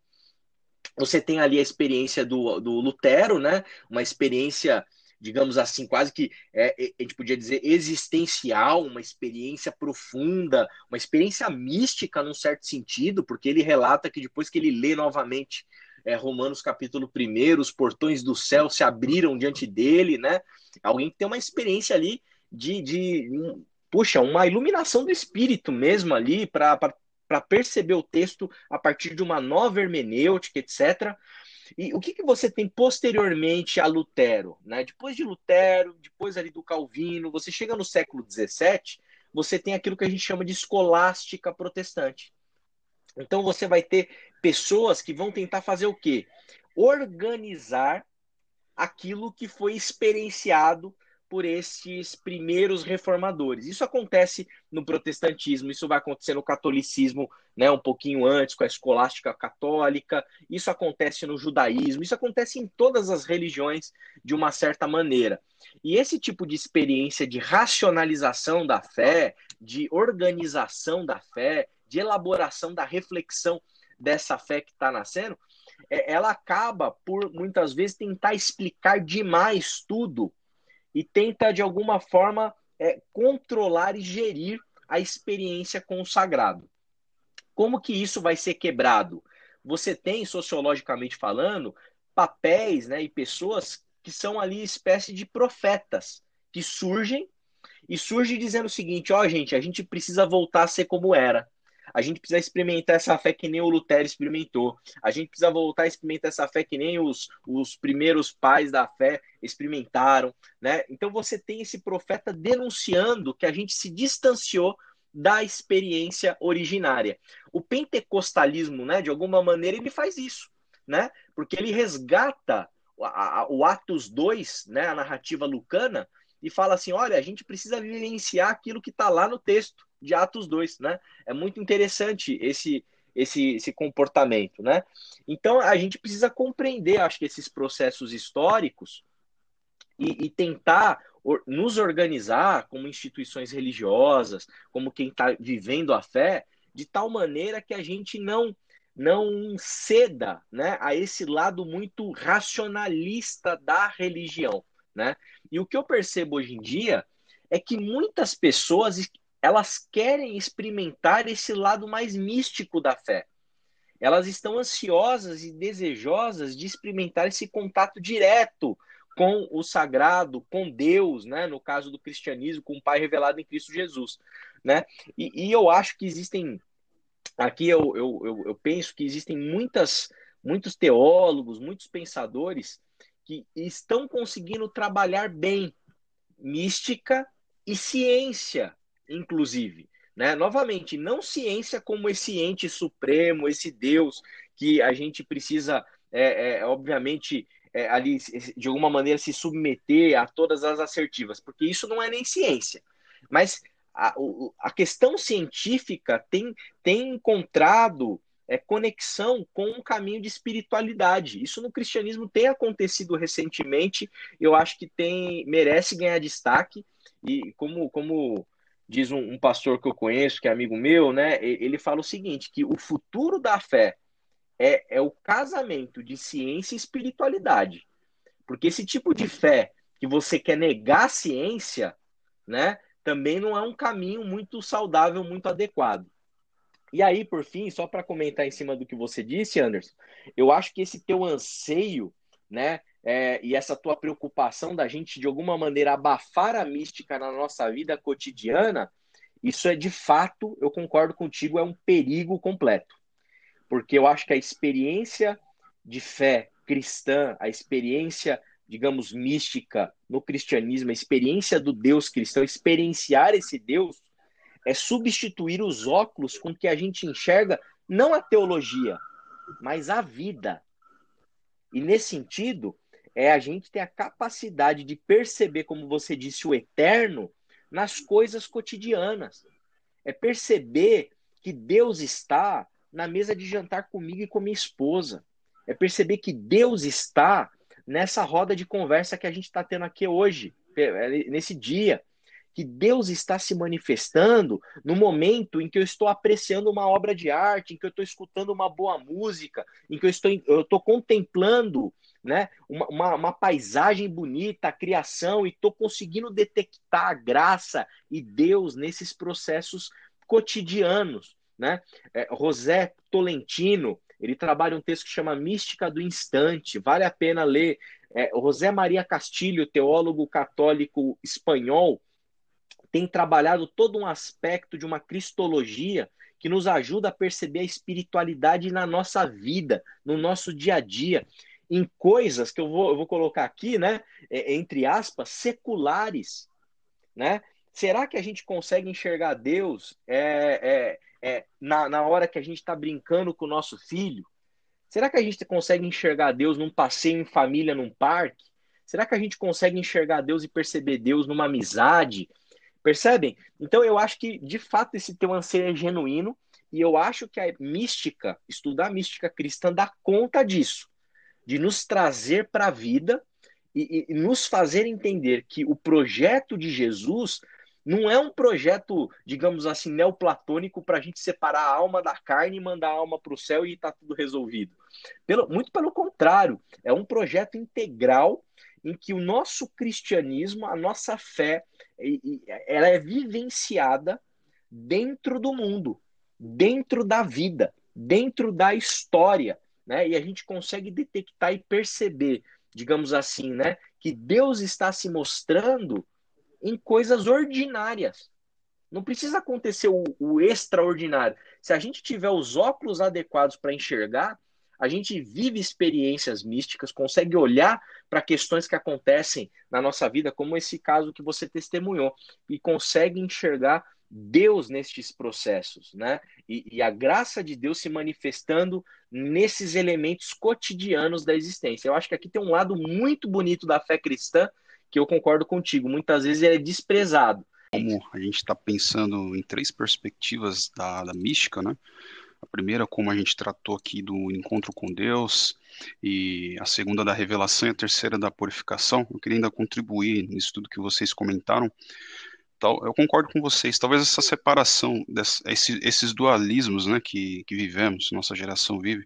Você tem ali a experiência do, do Lutero, né? Uma experiência digamos assim, quase que é, é, a gente podia dizer existencial, uma experiência profunda, uma experiência mística num certo sentido, porque ele relata que depois que ele lê novamente é, Romanos capítulo 1, os portões do céu se abriram diante dele, né? Alguém que tem uma experiência ali de, de um, puxa, uma iluminação do espírito mesmo ali para perceber o texto a partir de uma nova hermenêutica, etc. E o que, que você tem posteriormente a Lutero? Né? Depois de Lutero, depois ali do Calvino, você chega no século XVII, você tem aquilo que a gente chama de escolástica protestante. Então você vai ter pessoas que vão tentar fazer o quê? Organizar aquilo que foi experienciado por esses primeiros reformadores. Isso acontece no protestantismo, isso vai acontecer no catolicismo, né, um pouquinho antes com a escolástica católica, isso acontece no judaísmo, isso acontece em todas as religiões de uma certa maneira. E esse tipo de experiência de racionalização da fé, de organização da fé, de elaboração da reflexão dessa fé que está nascendo, é, ela acaba por muitas vezes tentar explicar demais tudo e tenta, de alguma forma, é, controlar e gerir a experiência com o sagrado. Como que isso vai ser quebrado? Você tem, sociologicamente falando, papéis né, e pessoas que são ali espécie de profetas, que surgem e surgem dizendo o seguinte: ó, oh, gente, a gente precisa voltar a ser como era. A gente precisa experimentar essa fé que nem o Lutero experimentou. A gente precisa voltar a experimentar essa fé que nem os, os primeiros pais da fé experimentaram, né? Então você tem esse profeta denunciando que a gente se distanciou da experiência originária. O pentecostalismo, né, de alguma maneira, ele faz isso, né? Porque ele resgata o Atos 2, né, a narrativa lucana, e fala assim: olha, a gente precisa vivenciar aquilo que está lá no texto de Atos 2, né? É muito interessante esse, esse, esse comportamento, né? Então a gente precisa compreender, acho que esses processos históricos e, e tentar nos organizar como instituições religiosas, como quem está vivendo a fé, de tal maneira que a gente não não ceda né, a esse lado muito racionalista da religião. Né? E o que eu percebo hoje em dia é que muitas pessoas elas querem experimentar esse lado mais místico da fé. Elas estão ansiosas e desejosas de experimentar esse contato direto com o sagrado, com Deus, né? No caso do cristianismo, com o Pai revelado em Cristo Jesus, né? E, e eu acho que existem aqui eu, eu, eu, eu penso que existem muitas, muitos teólogos, muitos pensadores que estão conseguindo trabalhar bem mística e ciência inclusive. Né? Novamente, não ciência como esse ente supremo, esse Deus que a gente precisa, é, é, obviamente, é, ali de alguma maneira se submeter a todas as assertivas, porque isso não é nem ciência. Mas a, a questão científica tem, tem encontrado é, conexão com um caminho de espiritualidade. Isso no cristianismo tem acontecido recentemente, eu acho que tem merece ganhar destaque, e como, como diz um, um, pastor que eu conheço, que é amigo meu, né? Ele fala o seguinte: que o futuro da fé é, é o casamento de ciência e espiritualidade. Porque esse tipo de fé que você quer negar a ciência, né? Também não é um caminho muito saudável, muito adequado. E aí, por fim, só para comentar em cima do que você disse, Anderson, eu acho que esse teu anseio, né, é, e essa tua preocupação da gente, de alguma maneira, abafar a mística na nossa vida cotidiana, isso é de fato, eu concordo contigo, é um perigo completo. Porque eu acho que a experiência de fé cristã, a experiência, digamos, mística no cristianismo, a experiência do Deus cristão, experienciar esse Deus, é substituir os óculos com que a gente enxerga não a teologia, mas a vida. E nesse sentido, é a gente ter a capacidade de perceber, como você disse, o eterno nas coisas cotidianas. É perceber que Deus está na mesa de jantar comigo e com minha esposa. É perceber que Deus está nessa roda de conversa que a gente está tendo aqui hoje, nesse dia. Que Deus está se manifestando no momento em que eu estou apreciando uma obra de arte, em que eu estou escutando uma boa música, em que eu estou, eu estou contemplando né? Uma, uma, uma, paisagem bonita, a criação, e estou conseguindo detectar a graça e Deus nesses processos cotidianos. Né? É, José Tolentino, ele trabalha um texto que chama Mística do Instante, vale a pena ler. É, José Maria Castilho, teólogo católico espanhol, tem trabalhado todo um aspecto de uma cristologia que nos ajuda a perceber a espiritualidade na nossa vida, no nosso dia a dia em coisas que eu vou, eu vou colocar aqui, né, é, entre aspas, seculares, né? Será que a gente consegue enxergar Deus é, é, é na, na hora que a gente está brincando com o nosso filho? Será que a gente consegue enxergar Deus num passeio em família num parque? Será que a gente consegue enxergar Deus e perceber Deus numa amizade? Percebem? Então eu acho que de fato esse teu anseio é genuíno e eu acho que a mística, estudar a mística cristã dá conta disso de nos trazer para a vida e, e, nos fazer entender que o projeto de Jesus não é um projeto, digamos assim, neoplatônico para a gente separar a alma da carne e mandar a alma para o céu e está tudo resolvido. Pelo, muito pelo contrário, é um projeto integral em que o nosso cristianismo, a nossa fé, ela é vivenciada dentro do mundo, dentro da vida, dentro da história né? E a gente consegue detectar e perceber, digamos assim, né, que Deus está se mostrando em coisas ordinárias. Não precisa acontecer o, o extraordinário. Se a gente tiver os óculos adequados para enxergar, a gente vive experiências místicas, consegue olhar para questões que acontecem na nossa vida, como esse caso que você testemunhou, e consegue enxergar Deus nestes processos, né? E, e, a graça de Deus se manifestando nesses elementos cotidianos da existência. Eu acho que aqui tem um lado muito bonito da fé cristã que eu concordo contigo. Muitas vezes é desprezado. Como a gente está pensando em três perspectivas da, da mística, né? A primeira, como a gente tratou aqui do encontro com Deus, e a segunda da revelação e a terceira da purificação. Eu queria ainda contribuir nisso tudo que vocês comentaram, tal, eu concordo com vocês. Talvez essa separação, desse, esse, esses dualismos né, que, que vivemos, nossa geração vive,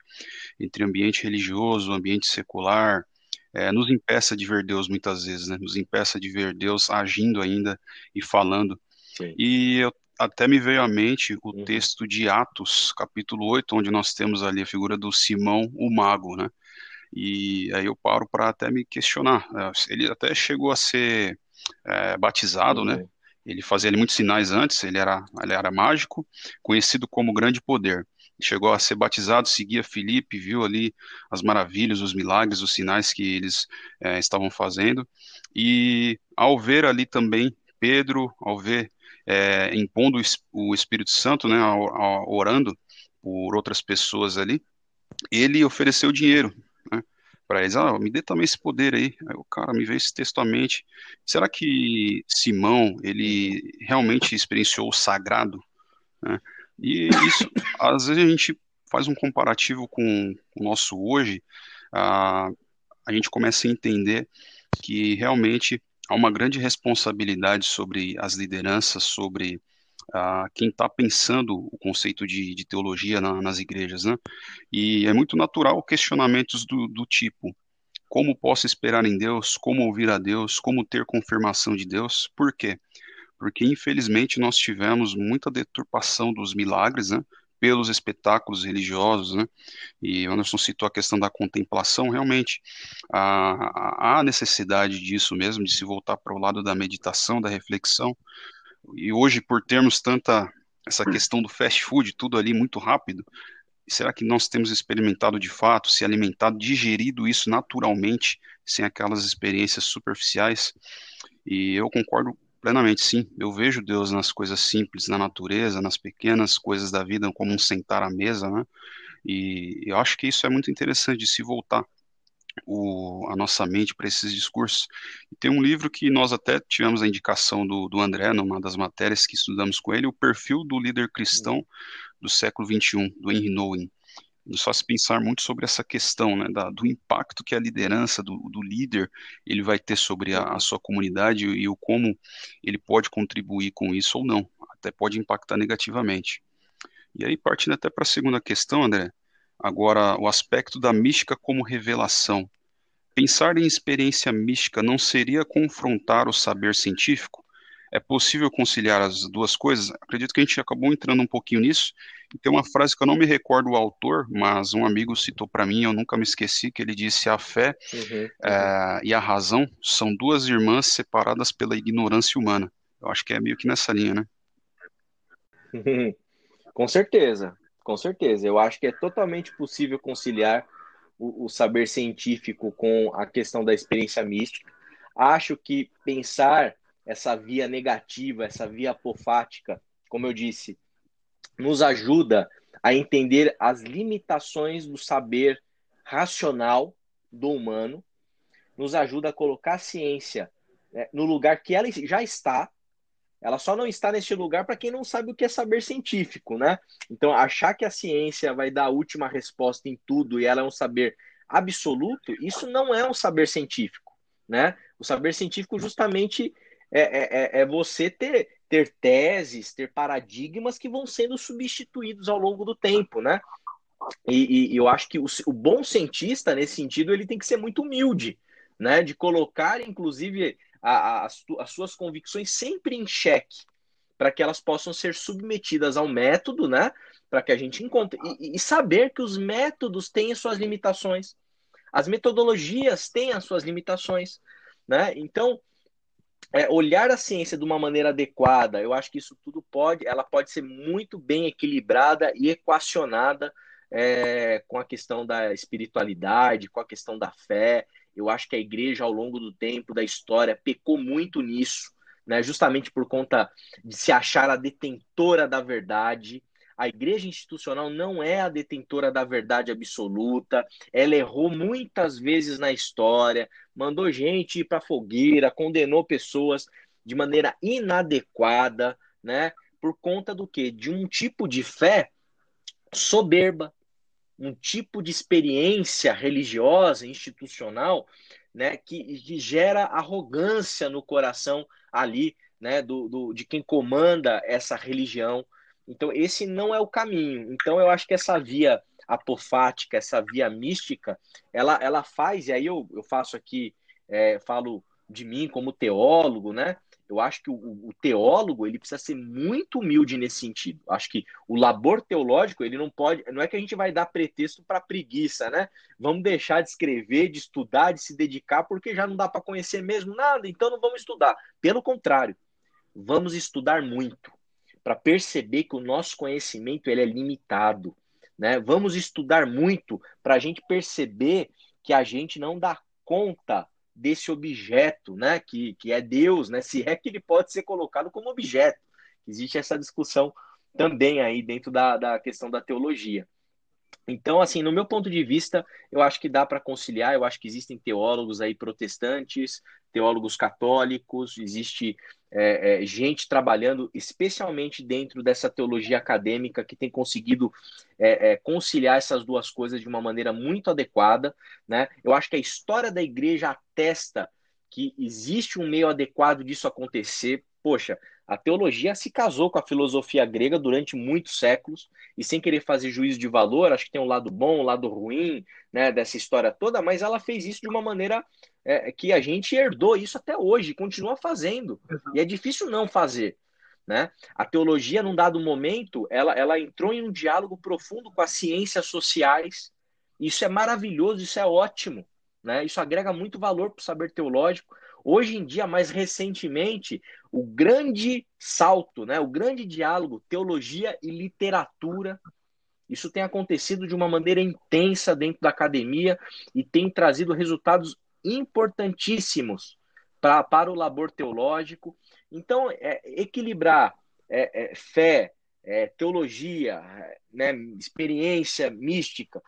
entre ambiente religioso, ambiente secular, é, nos impeça de ver Deus muitas vezes, né? Nos impeça de ver Deus agindo ainda e falando. Sim. E eu, até me veio à mente o uhum. texto de Atos, capítulo 8, onde nós temos ali a figura do Simão, o mago, né? E aí eu paro para até me questionar. É, ele até chegou a ser é, batizado, né? uhum. né? Ele fazia muitos sinais antes, ele era, ele era mágico, conhecido como grande poder. Chegou a ser batizado, seguia Filipe, viu ali as maravilhas, os milagres, os sinais que eles é, estavam fazendo. E ao ver ali também Pedro, ao ver é, impondo o Espírito Santo, né, orando por outras pessoas ali, ele ofereceu dinheiro para eles, ah, me dê também esse poder aí. Aí o cara me veio esse texto à mente. Será que Simão, ele realmente experienciou o sagrado? Né? E isso, às vezes a gente faz um comparativo com o nosso hoje, a, a gente começa a entender que realmente há uma grande responsabilidade sobre as lideranças, sobre quem está pensando o conceito de, de teologia na, nas igrejas, né? E é muito natural questionamentos do, do tipo: como posso esperar em Deus? Como ouvir a Deus? Como ter confirmação de Deus? Por quê? Porque infelizmente nós tivemos muita deturpação dos milagres, né? pelos espetáculos religiosos, né? E Anderson citou a questão da contemplação, realmente há, há necessidade disso mesmo, de se voltar para o lado da meditação, da reflexão. E hoje, por termos tanta essa questão do fast food, tudo ali muito rápido, será que nós temos experimentado de fato, se alimentado, digerido isso naturalmente, sem aquelas experiências superficiais? E eu concordo plenamente, sim. Eu vejo Deus nas coisas simples, na natureza, nas pequenas coisas da vida, como um sentar à mesa, né? E eu acho que isso é muito interessante de se voltar o, a nossa mente para esses discursos. E tem um livro que nós até tivemos a indicação do, do André, numa das matérias que estudamos com ele, o perfil do líder cristão do século XXI, do Henry Nouwen. Nos faz pensar muito sobre essa questão né, da, do impacto que a liderança do, do líder ele vai ter sobre a, a, sua comunidade e o como ele pode contribuir com isso ou não, até pode impactar negativamente. E aí, partindo até para a segunda questão, André, Agora, o aspecto da mística como revelação. Pensar em experiência mística não seria confrontar o saber científico? É possível conciliar as duas coisas? Acredito que a gente acabou entrando um pouquinho nisso. E tem uma frase que eu não me recordo o autor, mas um amigo citou para mim, eu nunca me esqueci, que ele disse: a fé uhum, uhum. É, e a razão são duas irmãs separadas pela ignorância humana. Eu acho que é meio que nessa linha, né? Com certeza. Com certeza. Eu acho que é totalmente possível conciliar o, o saber científico com a questão da experiência mística. Acho que pensar essa via negativa, essa via apofática, como eu disse, nos ajuda a entender as limitações do saber racional do humano, nos ajuda a colocar a ciência né, no lugar que ela já está, ela só não está neste lugar para quem não sabe o que é saber científico, né? Então, achar que a ciência vai dar a última resposta em tudo e ela é um saber absoluto, isso não é um saber científico, né? O saber científico justamente é, é, é, é você ter, ter teses, ter paradigmas que vão sendo substituídos ao longo do tempo, né? E, e eu acho que o, o bom cientista, nesse sentido, ele tem que ser muito humilde, né? De colocar, inclusive, a, a, as suas convicções sempre em xeque, para que elas possam ser submetidas ao método, né? Para que a gente encontre. E, e, saber que os métodos têm as suas limitações. As metodologias têm as suas limitações, né? Então, é, olhar a ciência de uma maneira adequada, eu acho que isso tudo pode, ela pode ser muito bem equilibrada e equacionada é, com a questão da espiritualidade, com a questão da fé, eu acho que a igreja, ao longo do tempo, da história, pecou muito nisso, né? justamente por conta de se achar a detentora da verdade. A igreja institucional não é a detentora da verdade absoluta, ela errou muitas vezes na história, mandou gente ir para fogueira, condenou pessoas de maneira inadequada, né? Por conta do quê? De um tipo de fé soberba, um tipo de experiência religiosa, institucional, né, que, que gera arrogância no coração ali, né, do, do, de quem comanda essa religião. Então, esse não é o caminho. Então, eu acho que essa via apofática, essa via mística, ela, ela faz, e aí eu, eu faço aqui, é, falo de mim como teólogo, né? Eu acho que o, o, teólogo ele precisa ser muito humilde nesse sentido. Acho que o labor teológico ele não pode, não é que a gente vai dar pretexto para preguiça, né? Vamos deixar de escrever, de estudar, de se dedicar, porque já não dá para conhecer mesmo nada, então não vamos estudar. Pelo contrário, vamos estudar muito para perceber que o nosso conhecimento ele é limitado, né? Vamos estudar muito para a gente perceber que a gente não dá conta desse objeto, né, que, que é Deus, né, se é que ele pode ser colocado como objeto. Existe essa discussão também aí dentro da, da questão da teologia. Então, assim, no meu ponto de vista, eu acho que dá para conciliar. Eu acho que existem teólogos aí protestantes, teólogos católicos, existe é, é, gente trabalhando especialmente dentro dessa teologia acadêmica que tem conseguido é, é, conciliar essas duas coisas de uma maneira muito adequada. Né? Eu acho que a história da igreja atesta que existe um meio adequado disso acontecer. Poxa, a teologia se casou com a filosofia grega durante muitos séculos e sem querer fazer juízo de valor, acho que tem um lado bom, um lado ruim, né, dessa história toda, mas ela fez isso de uma maneira é, que a gente herdou isso até hoje, continua fazendo. E é difícil não fazer. Né? A teologia, num dado momento, ela, ela entrou em um diálogo profundo com as ciências sociais. Isso é maravilhoso, isso é ótimo. Né? Isso agrega muito valor para o saber teológico. Hoje em dia, mais recentemente, o grande salto, né, o grande diálogo, teologia e literatura, isso tem acontecido de uma maneira intensa dentro da academia e tem trazido resultados importantíssimos pra, para o labor teológico. Então, é, equilibrar é, é, fé, é, teologia, né, experiência mística,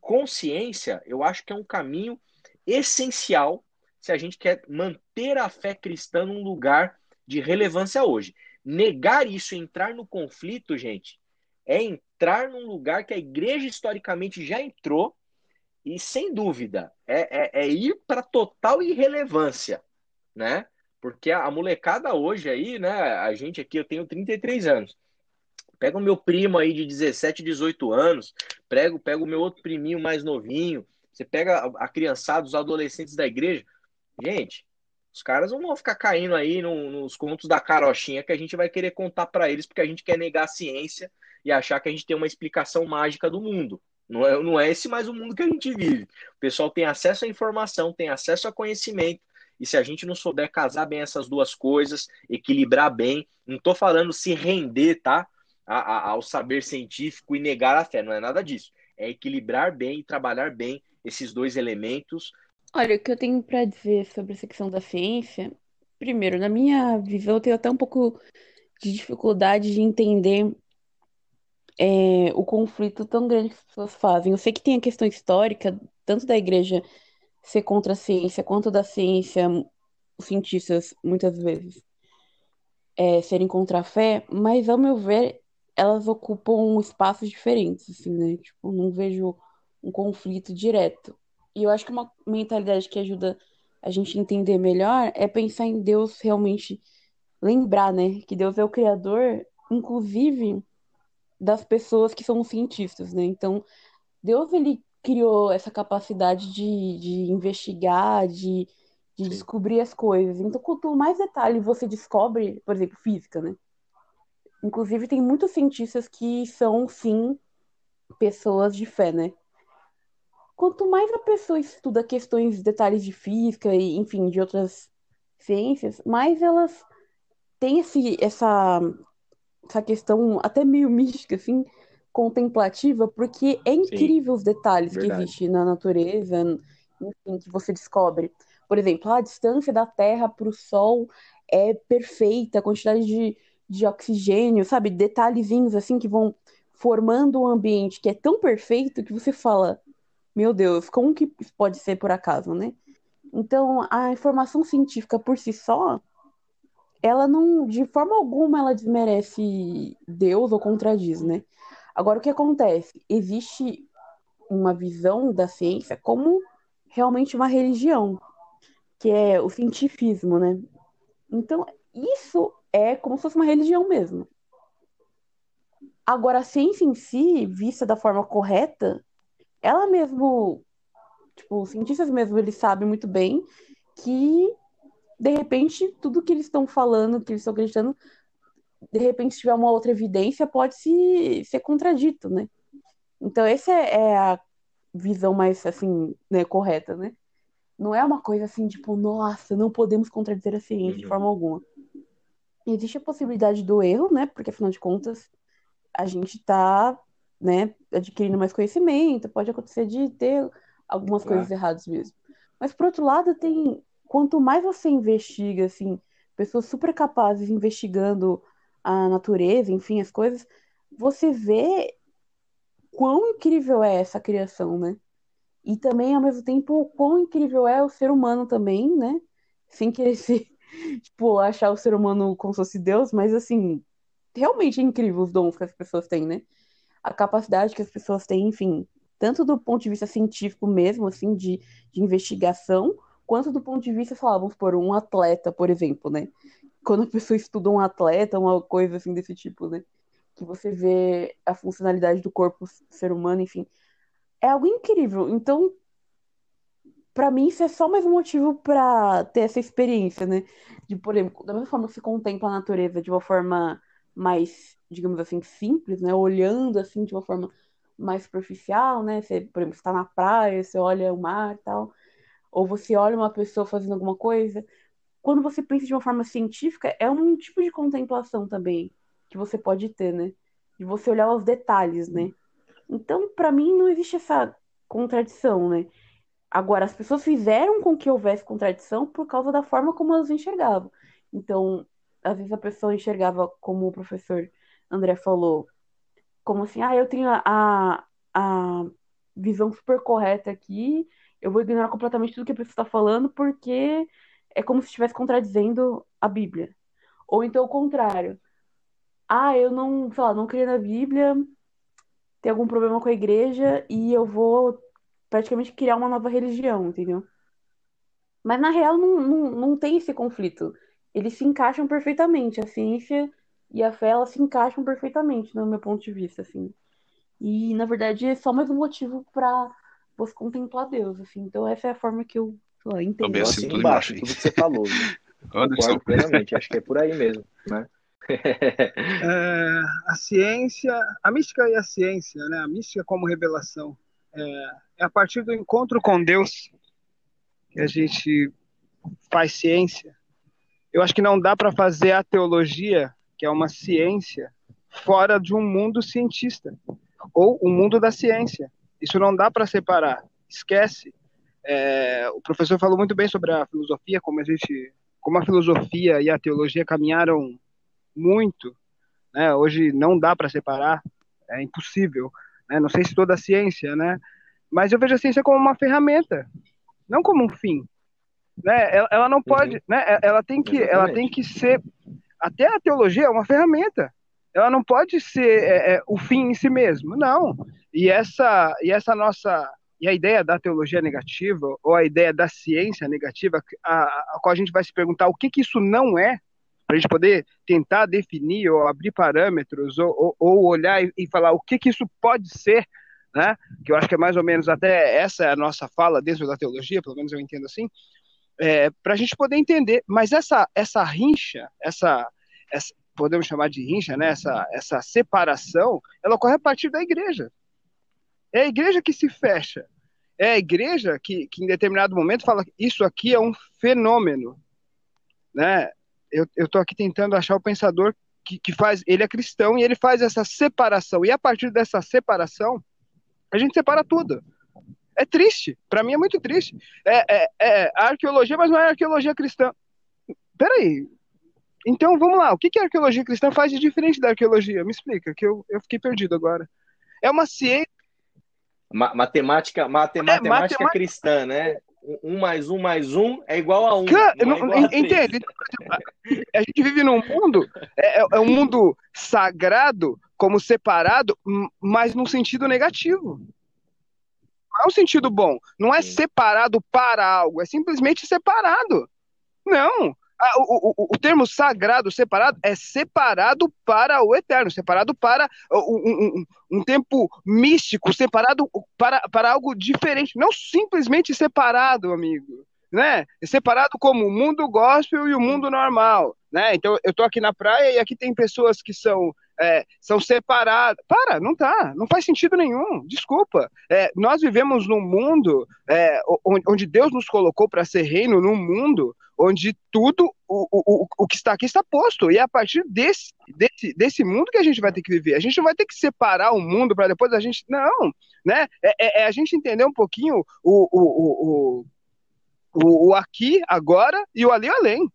consciência, eu acho que é um caminho essencial se a gente quer manter a fé cristã num lugar de relevância hoje. Negar isso, entrar no conflito, gente, é entrar num lugar que a igreja historicamente já entrou e, sem dúvida, é, é, é ir para total irrelevância, né? Porque a, molecada hoje aí, né? A gente aqui, eu tenho 33 anos. Pega o meu primo aí de 17, 18 anos, pega, pega o meu outro priminho mais novinho, você pega a, a criançada, os adolescentes da igreja, Gente, os caras não vão ficar caindo aí no, nos contos da carochinha que a gente vai querer contar para eles porque a gente quer negar a ciência e achar que a gente tem uma explicação mágica do mundo. Não é, não é esse mais o mundo que a gente vive. O pessoal tem acesso à informação, tem acesso a conhecimento, e se a gente não souber casar bem essas duas coisas, equilibrar bem, não estou falando se render, tá? A, a, ao saber científico e negar a fé, não é nada disso. É equilibrar bem e trabalhar bem esses dois elementos Olha, o que eu tenho para dizer sobre a secção da ciência, primeiro, na minha visão, eu tenho até um pouco de dificuldade de entender é, o conflito tão grande que as pessoas fazem. Eu sei que tem a questão histórica, tanto da igreja ser contra a ciência, quanto da ciência, os cientistas, muitas vezes, é, serem contra a fé, mas, ao meu ver, elas ocupam espaços diferentes, assim, né? Tipo, não vejo um conflito direto. E eu acho que uma mentalidade que ajuda a gente entender melhor é pensar em Deus realmente lembrar, né, que Deus é o criador, inclusive das pessoas que são cientistas, né? Então, Deus ele criou essa capacidade de, de investigar, de, de descobrir as coisas. Então, quanto mais detalhe você descobre, por exemplo, física, né? Inclusive, tem muitos cientistas que são, sim, pessoas de fé, né? quanto mais a pessoa estuda questões, detalhes de física e, enfim, de outras ciências, mais elas têm esse, essa, essa questão até meio mística, assim, contemplativa, porque é incrível Sim, os detalhes verdade. que existem na natureza, enfim, que você descobre. Por exemplo, a distância da Terra para o Sol é perfeita, a quantidade de, de oxigênio, sabe? Detalhezinhos assim que vão formando um ambiente que é tão perfeito que você fala, meu Deus, como que pode ser por acaso, né? Então, a informação científica por si só, ela não, de forma alguma, ela desmerece Deus ou contradiz, né? Agora, o que acontece? Existe uma visão da ciência como realmente uma religião, que é o cientifismo, né? Então, isso é como se fosse uma religião mesmo. Agora, a ciência em si, vista da forma correta, ela mesmo, tipo, os cientistas mesmo, eles sabem muito bem que, de repente, tudo que eles estão falando, que eles estão acreditando, de repente, se tiver uma outra evidência, pode se, ser contradito, né? Então, essa é, é a visão mais, assim, né, correta, né? Não é uma coisa assim, tipo, nossa, não podemos contradizer a ciência uhum. de forma alguma. Existe a possibilidade do erro, né? Porque, afinal de contas, a gente está né, adquirindo mais conhecimento, pode acontecer de ter algumas claro. coisas erradas mesmo. Mas por outro lado, tem quanto mais você investiga, assim, pessoas super capazes investigando a natureza, enfim, as coisas, você vê quão incrível é essa criação, né? E também, ao mesmo tempo, quão incrível é o ser humano também, né? Sem querer ser, tipo, achar o ser humano como se fosse Deus, mas assim, realmente é incrível os dons que as pessoas têm, né? a capacidade que as pessoas têm, enfim, tanto do ponto de vista científico mesmo, assim, de, de investigação, quanto do ponto de vista, sei lá, vamos um atleta, por exemplo, né? Quando a pessoa estuda um atleta, uma coisa assim desse tipo, né? Que você vê a funcionalidade do corpo ser humano, enfim. É algo incrível. Então, para mim, isso é só mais um motivo para ter essa experiência, né? de, por exemplo, da mesma forma que se contempla a natureza de uma forma mais, digamos assim, simples, né? Olhando assim de uma forma mais superficial, né? Você, por exemplo, está na praia, você olha o mar e tal, ou você olha uma pessoa fazendo alguma coisa. Quando você pensa de uma forma científica, é um tipo de contemplação também que você pode ter, né? De você olhar os detalhes, né? Então, para mim, não existe essa contradição, né? Agora, as pessoas fizeram com que houvesse contradição por causa da forma como elas enxergavam. Então, às vezes a pessoa enxergava, como o professor André falou, como assim, ah, eu tenho a, a visão super correta aqui, eu vou ignorar completamente tudo que a pessoa está falando, porque é como se estivesse contradizendo a Bíblia. Ou então o contrário. Ah, eu não, sei lá, não creio na Bíblia, tem algum problema com a igreja e eu vou praticamente criar uma nova religião, entendeu? Mas na real não, não, não tem esse conflito. Eles se encaixam perfeitamente. A ciência e a fé elas se encaixam perfeitamente, no meu ponto de vista, assim. E na verdade é só mais um motivo para você contemplar Deus, assim. Então essa é a forma que eu lá, entendo. Também assim, tudo embaixo, tudo que você falou. Né? Concordo plenamente. Acho que é por aí mesmo, né? é, a ciência, a mística e a ciência, né? A mística como revelação. É, é a partir do encontro com Deus que a gente faz ciência. Eu acho que não dá para fazer a teologia, que é uma ciência, fora de um mundo cientista ou o um mundo da ciência. Isso não dá para separar. Esquece. É, o professor falou muito bem sobre a filosofia, como a gente, como a filosofia e a teologia caminharam muito. Né? Hoje não dá para separar, é impossível. Né? Não sei se toda a ciência, né? Mas eu vejo a ciência como uma ferramenta, não como um fim. Né? Ela, ela não pode, uhum. né? Ela tem que, ela tem que ser. Até a teologia é uma ferramenta. Ela não pode ser é, é, o fim em si mesmo, não. E essa, e essa nossa e a ideia da teologia negativa ou a ideia da ciência negativa, a, a qual a gente vai se perguntar o que que isso não é, para a gente poder tentar definir ou abrir parâmetros ou, ou, ou olhar e, e, falar o que que isso pode ser, né? Que eu acho que é mais ou menos até essa é a nossa fala dentro da teologia, pelo menos eu entendo assim, é, para a gente poder entender. Mas essa essa rincha, essa, essa podemos chamar de rincha, né? Essa essa separação, ela ocorre a partir da igreja. É a igreja que se fecha. É a igreja que, que em determinado momento fala isso aqui é um fenômeno, né? Eu estou aqui tentando achar o pensador que, que faz, ele é cristão e ele faz essa separação. E a partir dessa separação, a gente separa tudo. É triste. Para mim é muito triste. É, é, é arqueologia, mas não é arqueologia cristã. Peraí. Então vamos lá. O que, que a arqueologia cristã faz de diferente da arqueologia? Me explica, que eu, eu fiquei perdido agora. É uma ciência. Ma matemática, matemática, é, matemática cristã, né? Um mais um mais um é igual a um. É não, é entende? A gente vive num mundo, é, é, é um mundo sagrado, como separado, mas num sentido negativo. Não é um sentido bom. Não é separado para algo, é simplesmente separado. Não. O, o, o, termo sagrado, separado, é separado para o eterno, separado para um, um, um, tempo místico, separado para, para algo diferente, não simplesmente separado, amigo. Né? É separado como o mundo gospel e o mundo normal. Né? Então, eu estou aqui na praia e aqui tem pessoas que são é, são separadas. Para, não tá, não faz sentido nenhum. Desculpa. É, nós vivemos num mundo é, onde Deus nos colocou para ser reino, num mundo onde tudo o, o, o que está aqui está posto. E é a partir desse, desse, desse mundo que a gente vai ter que viver. A gente não vai ter que separar o mundo para depois a gente. Não, né? É, é, é, a gente entender um pouquinho o, o, o, o, o aqui, agora e o ali além.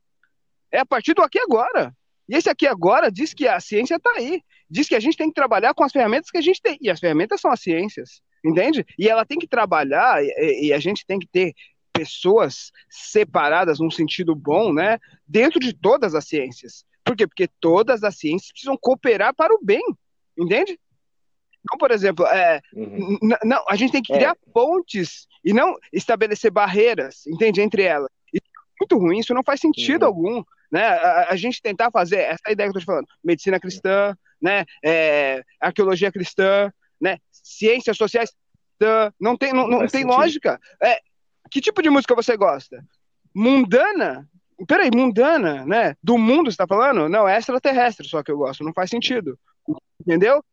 É a partir do aqui agora. E esse aqui agora diz que a ciência está aí. Diz que a gente tem que trabalhar com as ferramentas que a gente tem. E as ferramentas são as ciências. Entende? E ela tem que trabalhar, e, e a gente tem que ter pessoas separadas num sentido bom, né? Dentro de todas as ciências. Por quê? Porque todas as ciências precisam cooperar para o bem. Entende? Então, por exemplo, é, uhum. não, a gente tem que criar é. pontes e não estabelecer barreiras, entende? Entre elas. Isso é muito ruim, isso não faz sentido uhum. algum né? A, a, gente tentar fazer essa ideia que eu estou te falando, medicina cristã, né? É, arqueologia cristã, né? Ciências sociais não tem, não, não tem lógica. É, que tipo de música você gosta? Mundana? peraí, mundana, né? Do mundo, você tá falando? Não, é extraterrestre só que eu gosto, não faz sentido. Entendeu?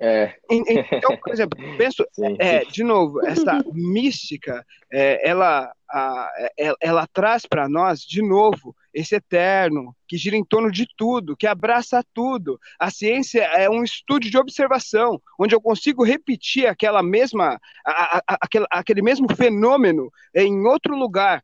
É. Então, por exemplo, penso, sim, é, sim. de novo, essa mística, é, ela, a, ela, é, ela traz para nós, de novo, esse eterno, que gira em torno de tudo, que abraça tudo. A ciência é um estúdio de observação, onde eu consigo repetir aquela mesma, a, a, aquele, aquele mesmo fenômeno em outro lugar,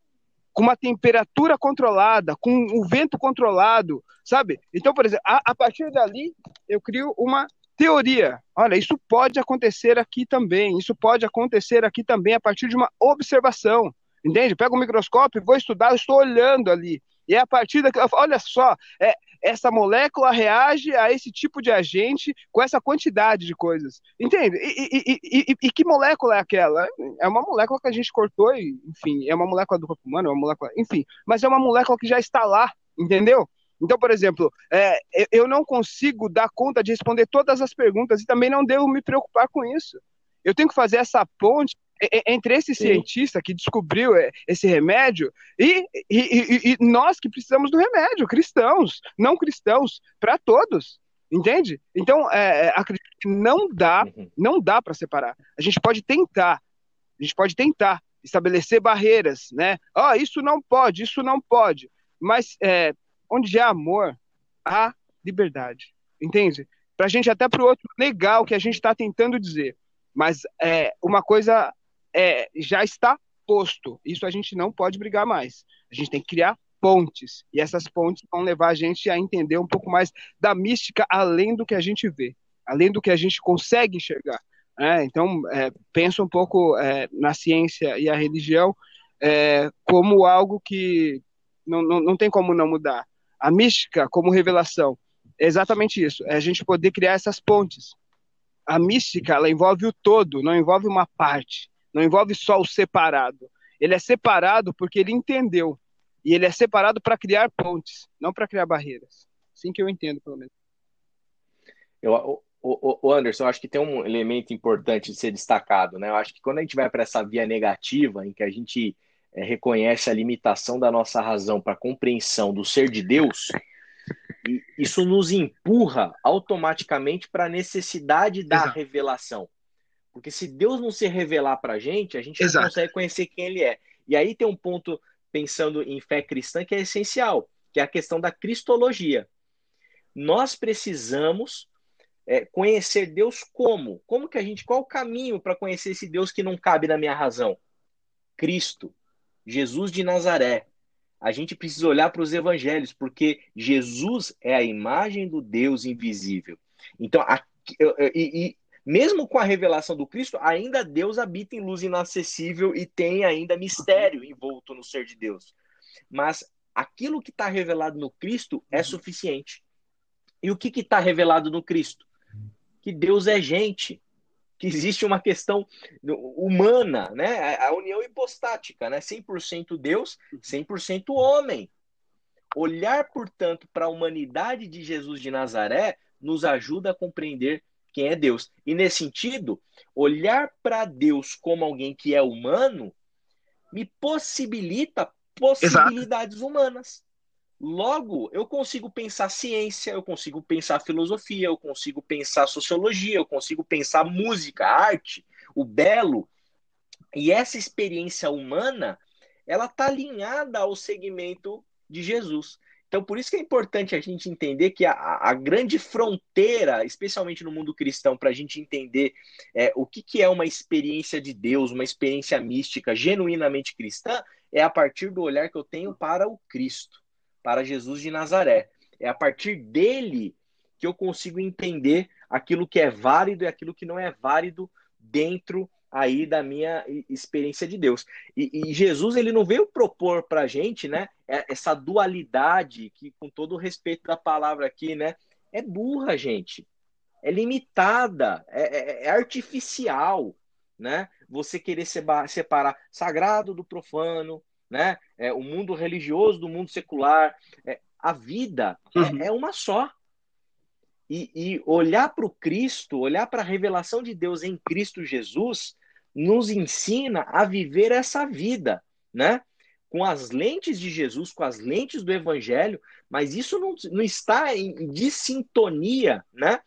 com uma temperatura controlada, com o vento controlado, sabe? Então, por exemplo, a, a partir dali, eu crio uma teoria. Olha, isso pode acontecer aqui também, isso pode acontecer aqui também a partir de uma observação. Entende? Pega o microscópio, vou estudar, eu estou olhando ali. E é a partir daquela. Olha só, é, essa molécula reage a esse tipo de agente com essa quantidade de coisas. Entende? E, e, e, e, que molécula é aquela? É uma molécula que a gente cortou, e, enfim, é uma molécula do corpo humano, é uma molécula. Enfim, mas é uma molécula que já está lá, entendeu? Então, por exemplo, é, eu não consigo dar conta de responder todas as perguntas e também não devo me preocupar com isso. Eu tenho que fazer essa ponte entre esse Sim. cientista que descobriu é, esse remédio e, e, e, nós que precisamos do remédio, cristãos, não cristãos, para todos, entende? Então, é, é, acredito que não dá, uhum. não dá para separar. A gente pode tentar, a gente pode tentar estabelecer barreiras, né? Ó, oh, isso não pode, isso não pode. Mas é, onde há amor, há liberdade, entende? Para a gente até para o outro legal o que a gente está tentando dizer. Mas é, uma coisa é, já está posto. Isso a gente não pode brigar mais. A gente tem que criar pontes. E essas pontes vão levar a gente a entender um pouco mais da mística além do que a gente vê, além do que a gente consegue enxergar. É, então, é, pensa um pouco é, na ciência e a religião é, como algo que não, não, não tem como não mudar. A mística como revelação é exatamente isso, é a gente poder criar essas pontes. A mística, ela envolve o todo, não envolve uma parte. Não envolve só o separado. Ele é separado porque ele entendeu. E ele é separado para criar pontes, não para criar barreiras. Assim que eu entendo, pelo menos. Eu, o, o Anderson, eu acho que tem um elemento importante de ser destacado. Né? Eu acho que quando a gente vai para essa via negativa, em que a gente é, reconhece a limitação da nossa razão para a compreensão do ser de Deus, isso nos empurra automaticamente para a necessidade da Exato. revelação. Porque se Deus não se revelar para a gente, a gente Exato. não consegue conhecer quem Ele é. E aí tem um ponto, pensando em fé cristã, que é essencial, que é a questão da cristologia. Nós precisamos é, conhecer Deus como? Como que a gente, qual o caminho para conhecer esse Deus que não cabe na minha razão? Cristo, Jesus de Nazaré. A gente precisa olhar para os evangelhos, porque Jesus é a imagem do Deus invisível. Então, aqui, e, e, mesmo com a revelação do Cristo, ainda Deus habita em luz inacessível e tem ainda mistério envolto no ser de Deus. Mas aquilo que está revelado no Cristo é suficiente. E o que está revelado no Cristo? Que Deus é gente, que existe uma questão humana, né? A união hipostática, né? 100% Deus, 100% homem. Olhar, portanto, para a humanidade de Jesus de Nazaré nos ajuda a compreender quem é Deus. E nesse sentido, olhar para Deus como alguém que é humano me possibilita possibilidades Exato. humanas. Logo, eu consigo pensar ciência, eu consigo pensar filosofia, eu consigo pensar sociologia, eu consigo pensar música, arte, o belo. E essa experiência humana, ela está alinhada ao segmento de Jesus. Então, por isso que é importante a gente entender que a, a grande fronteira, especialmente no mundo cristão, para a gente entender é, o que, que é uma experiência de Deus, uma experiência mística genuinamente cristã, é a partir do olhar que eu tenho para o Cristo, para Jesus de Nazaré. É a partir dele que eu consigo entender aquilo que é válido e aquilo que não é válido dentro aí da minha experiência de Deus. E, e Jesus ele não veio propor para gente, né, é, essa dualidade que, com todo o respeito da palavra aqui, né, é burra, gente. É limitada, é, é, é artificial, né? Você querer separar sagrado do profano, né? É, o mundo religioso do mundo secular. É, a vida é, uhum. é, uma só. E, e olhar para o Cristo, olhar para a revelação de Deus em Cristo Jesus, nos ensina a viver essa vida, né? com as lentes de Jesus, com as lentes do Evangelho, mas isso não, não está em dissintonia, né?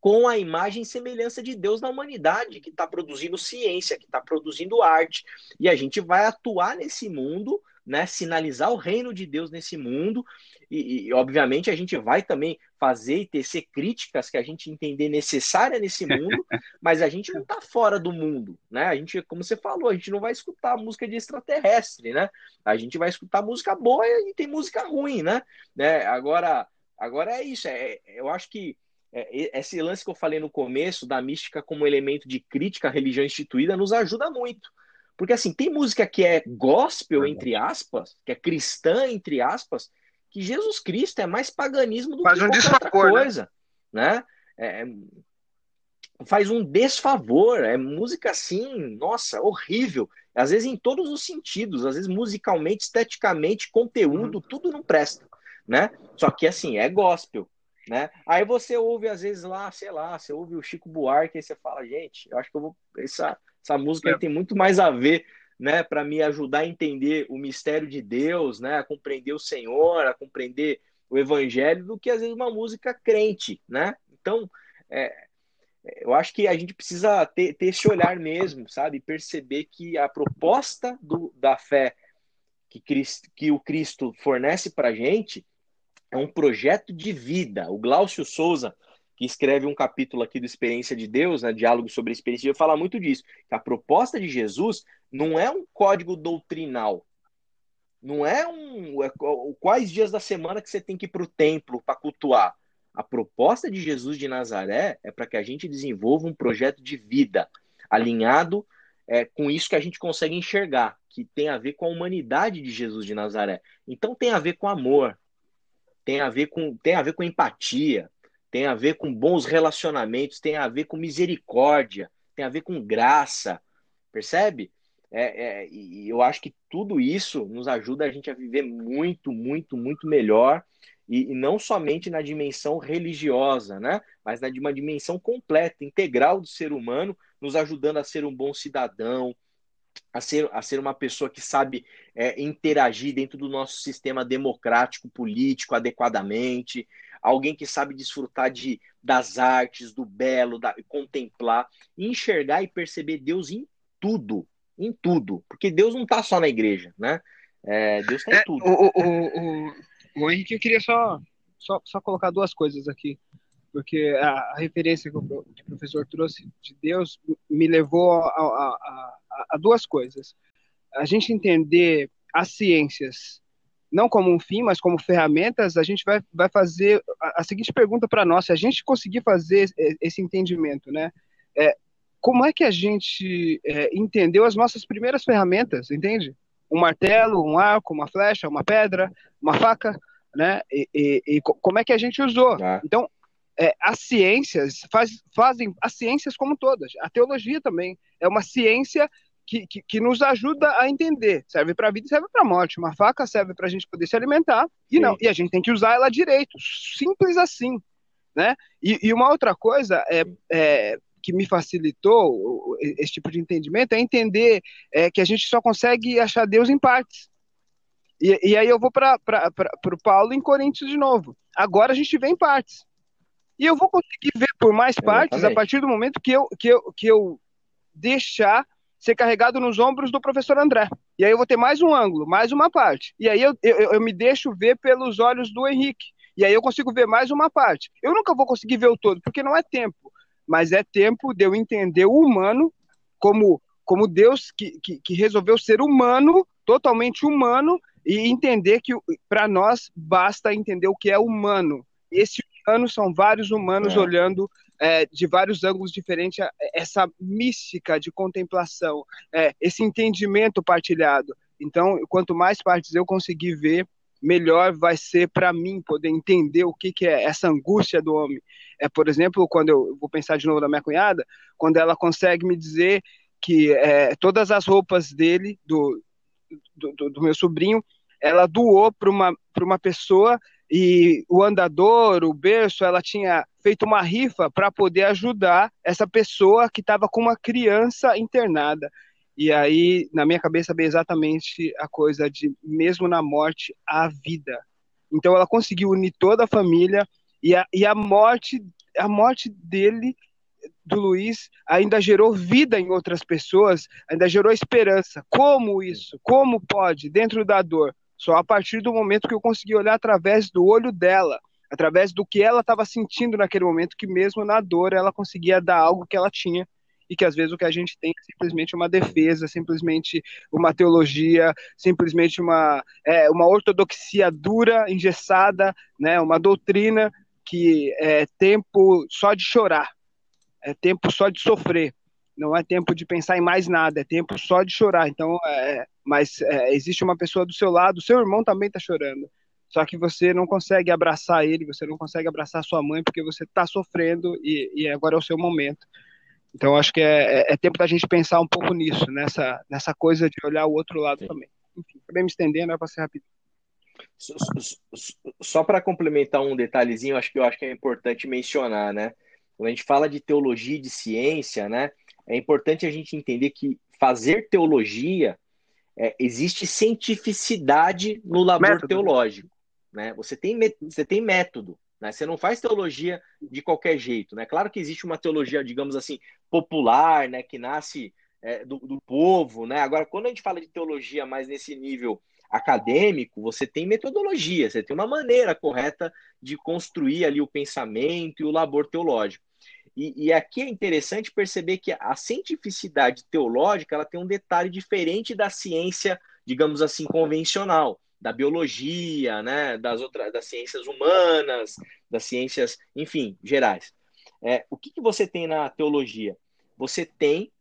Com a imagem e semelhança de Deus na humanidade, que está produzindo ciência, que está produzindo arte. E a gente vai atuar nesse mundo né, sinalizar o reino de Deus nesse mundo. E, e, obviamente, a gente vai também fazer e tecer críticas que a gente entender necessária nesse mundo, mas a gente não está fora do mundo, né? A gente, como você falou, a gente não vai escutar música de extraterrestre, né? A gente vai escutar música boa e tem música ruim, né? né? Agora, agora é isso. É, eu acho que esse lance que eu falei no começo da mística como elemento de crítica à religião instituída nos ajuda muito. Porque assim, tem música que é gospel, entre aspas, que é cristã, entre aspas, que Jesus Cristo é mais paganismo do faz que um qualquer desfavor, outra coisa. Né? né? É, faz um desfavor, é música assim, nossa, horrível. Às vezes em todos os sentidos, às vezes musicalmente, esteticamente, conteúdo, uhum. tudo não presta, né? Só que assim, é gospel, né? Aí você ouve às vezes lá, sei lá, você ouve o Chico Buarque e você fala, gente, eu acho que eu vou essa essa música é. tem muito mais a ver, né, para me ajudar a entender o mistério de Deus, né, a compreender o Senhor, a compreender o Evangelho, do que às vezes uma música crente, né? Então, é, eu acho que a gente precisa ter, ter esse olhar mesmo, sabe? Perceber que a proposta do, da fé que, Cristo, que o Cristo fornece para a gente é um projeto de vida. O Glaucio Souza, que escreve um capítulo aqui do Experiência de Deus, né, diálogo sobre a experiência de Deus, fala muito disso. A proposta de Jesus não é um código doutrinal. Não é um é, quais dias da semana que você tem que ir para o templo para cultuar. A proposta de Jesus de Nazaré é para que a gente desenvolva um projeto de vida alinhado é, com isso que a gente consegue enxergar, que tem a ver com a humanidade de Jesus de Nazaré. Então tem a ver com amor, tem a ver com, tem a ver com empatia, tem a ver com bons relacionamentos, tem a ver com misericórdia, tem a ver com graça, percebe? É, é, e eu acho que tudo isso nos ajuda a gente a viver muito, muito, muito melhor, e, e não somente na dimensão religiosa, né? mas na uma dimensão completa, integral do ser humano, nos ajudando a ser um bom cidadão, a ser, a ser uma pessoa que sabe é, interagir dentro do nosso sistema democrático político adequadamente, alguém que sabe desfrutar de, das artes, do belo, da, contemplar, enxergar e perceber Deus em tudo, em tudo, porque Deus não está só na igreja, né? É, Deus está em é, tudo. O, o, o, o, Henrique, eu queria só, só, só colocar duas coisas aqui, porque a, referência que o, professor trouxe de Deus me levou a, a, a, a duas coisas. A gente entender as ciências não como um fim, mas como ferramentas, a gente vai, vai fazer a, a seguinte pergunta para nós: se a gente conseguir fazer esse entendimento, né? É, como é que a gente é, entendeu as nossas primeiras ferramentas, entende? Um martelo, um arco, uma flecha, uma pedra, uma faca, né? E, e, e como é que a gente usou? Ah. Então, é, as ciências faz, fazem as ciências como todas. A teologia também é uma ciência que, que, que, nos ajuda a entender. Serve para a vida, serve para a morte. Uma faca serve para a gente poder se alimentar e Sim. não. E a gente tem que usar ela direito. Simples assim, né? E, e uma outra coisa é, é, que me facilitou esse tipo de entendimento é entender é, que a gente só consegue achar Deus em partes. E, e aí eu vou para o Paulo em Coríntios de novo. Agora a gente vê em partes. E eu vou conseguir ver por mais partes Exatamente. a partir do momento que eu, que eu, que eu deixar ser carregado nos ombros do professor André. E aí eu vou ter mais um ângulo, mais uma parte. E aí eu, eu, eu me deixo ver pelos olhos do Henrique. E aí eu consigo ver mais uma parte. Eu nunca vou conseguir ver o todo, porque não é tempo. Mas é tempo de eu entender o humano como, como Deus que, que, que resolveu ser humano, totalmente humano, e entender que para nós basta entender o que é humano. Esse humano são vários humanos é. olhando é, de vários ângulos diferentes essa mística de contemplação, é, esse entendimento partilhado. Então, quanto mais partes eu conseguir ver, melhor vai ser para mim poder entender o que, que é essa angústia do homem. É, por exemplo, quando eu vou pensar de novo na minha cunhada, quando ela consegue me dizer que é, todas as roupas dele, do, do, do meu sobrinho, ela doou para uma, uma pessoa e o andador, o berço, ela tinha feito uma rifa para poder ajudar essa pessoa que estava com uma criança internada. E aí, na minha cabeça, veio exatamente a coisa de mesmo na morte, a vida. Então ela conseguiu unir toda a família e a, e a morte a morte dele do Luiz ainda gerou vida em outras pessoas, ainda gerou esperança. Como isso? Como pode? Dentro da dor. Só a partir do momento que eu consegui olhar através do olho dela, através do que ela estava sentindo naquele momento, que mesmo na dor ela conseguia dar algo que ela tinha e que às vezes o que a gente tem é simplesmente uma defesa, simplesmente uma teologia, simplesmente uma, é, uma ortodoxia dura, engessada, né, uma doutrina que é tempo só de chorar, é tempo só de sofrer, não é tempo de pensar em mais nada, é tempo só de chorar. Então, é, mas é, existe uma pessoa do seu lado, seu irmão também está chorando. Só que você não consegue abraçar ele, você não consegue abraçar sua mãe porque você está sofrendo e, e, agora é o seu momento. Então, acho que é, é, é, tempo da gente pensar um pouco nisso, nessa, nessa coisa de olhar o outro lado Sim. também. Enfim, acabei me estendendo, é para ser rápido. Só, só para complementar um detalhezinho, acho que eu acho que é importante mencionar, né? Quando a gente fala de teologia e de ciência, né? É importante a gente entender que fazer teologia é, existe cientificidade no labor método. teológico, né? Você tem você tem método, né? Você não faz teologia de qualquer jeito, né? Claro que existe uma teologia, digamos assim, popular, né? Que nasce é, do, do povo, né? Agora, quando a gente fala de teologia mais nesse nível acadêmico, você tem metodologia, você tem uma maneira correta de construir ali o pensamento e o labor teológico. E, e, aqui é interessante perceber que a cientificidade teológica ela tem um detalhe diferente da ciência, digamos assim, convencional, da biologia, né, das outras, das ciências humanas, das ciências, enfim, gerais. É, o que, que você tem na teologia? Você tem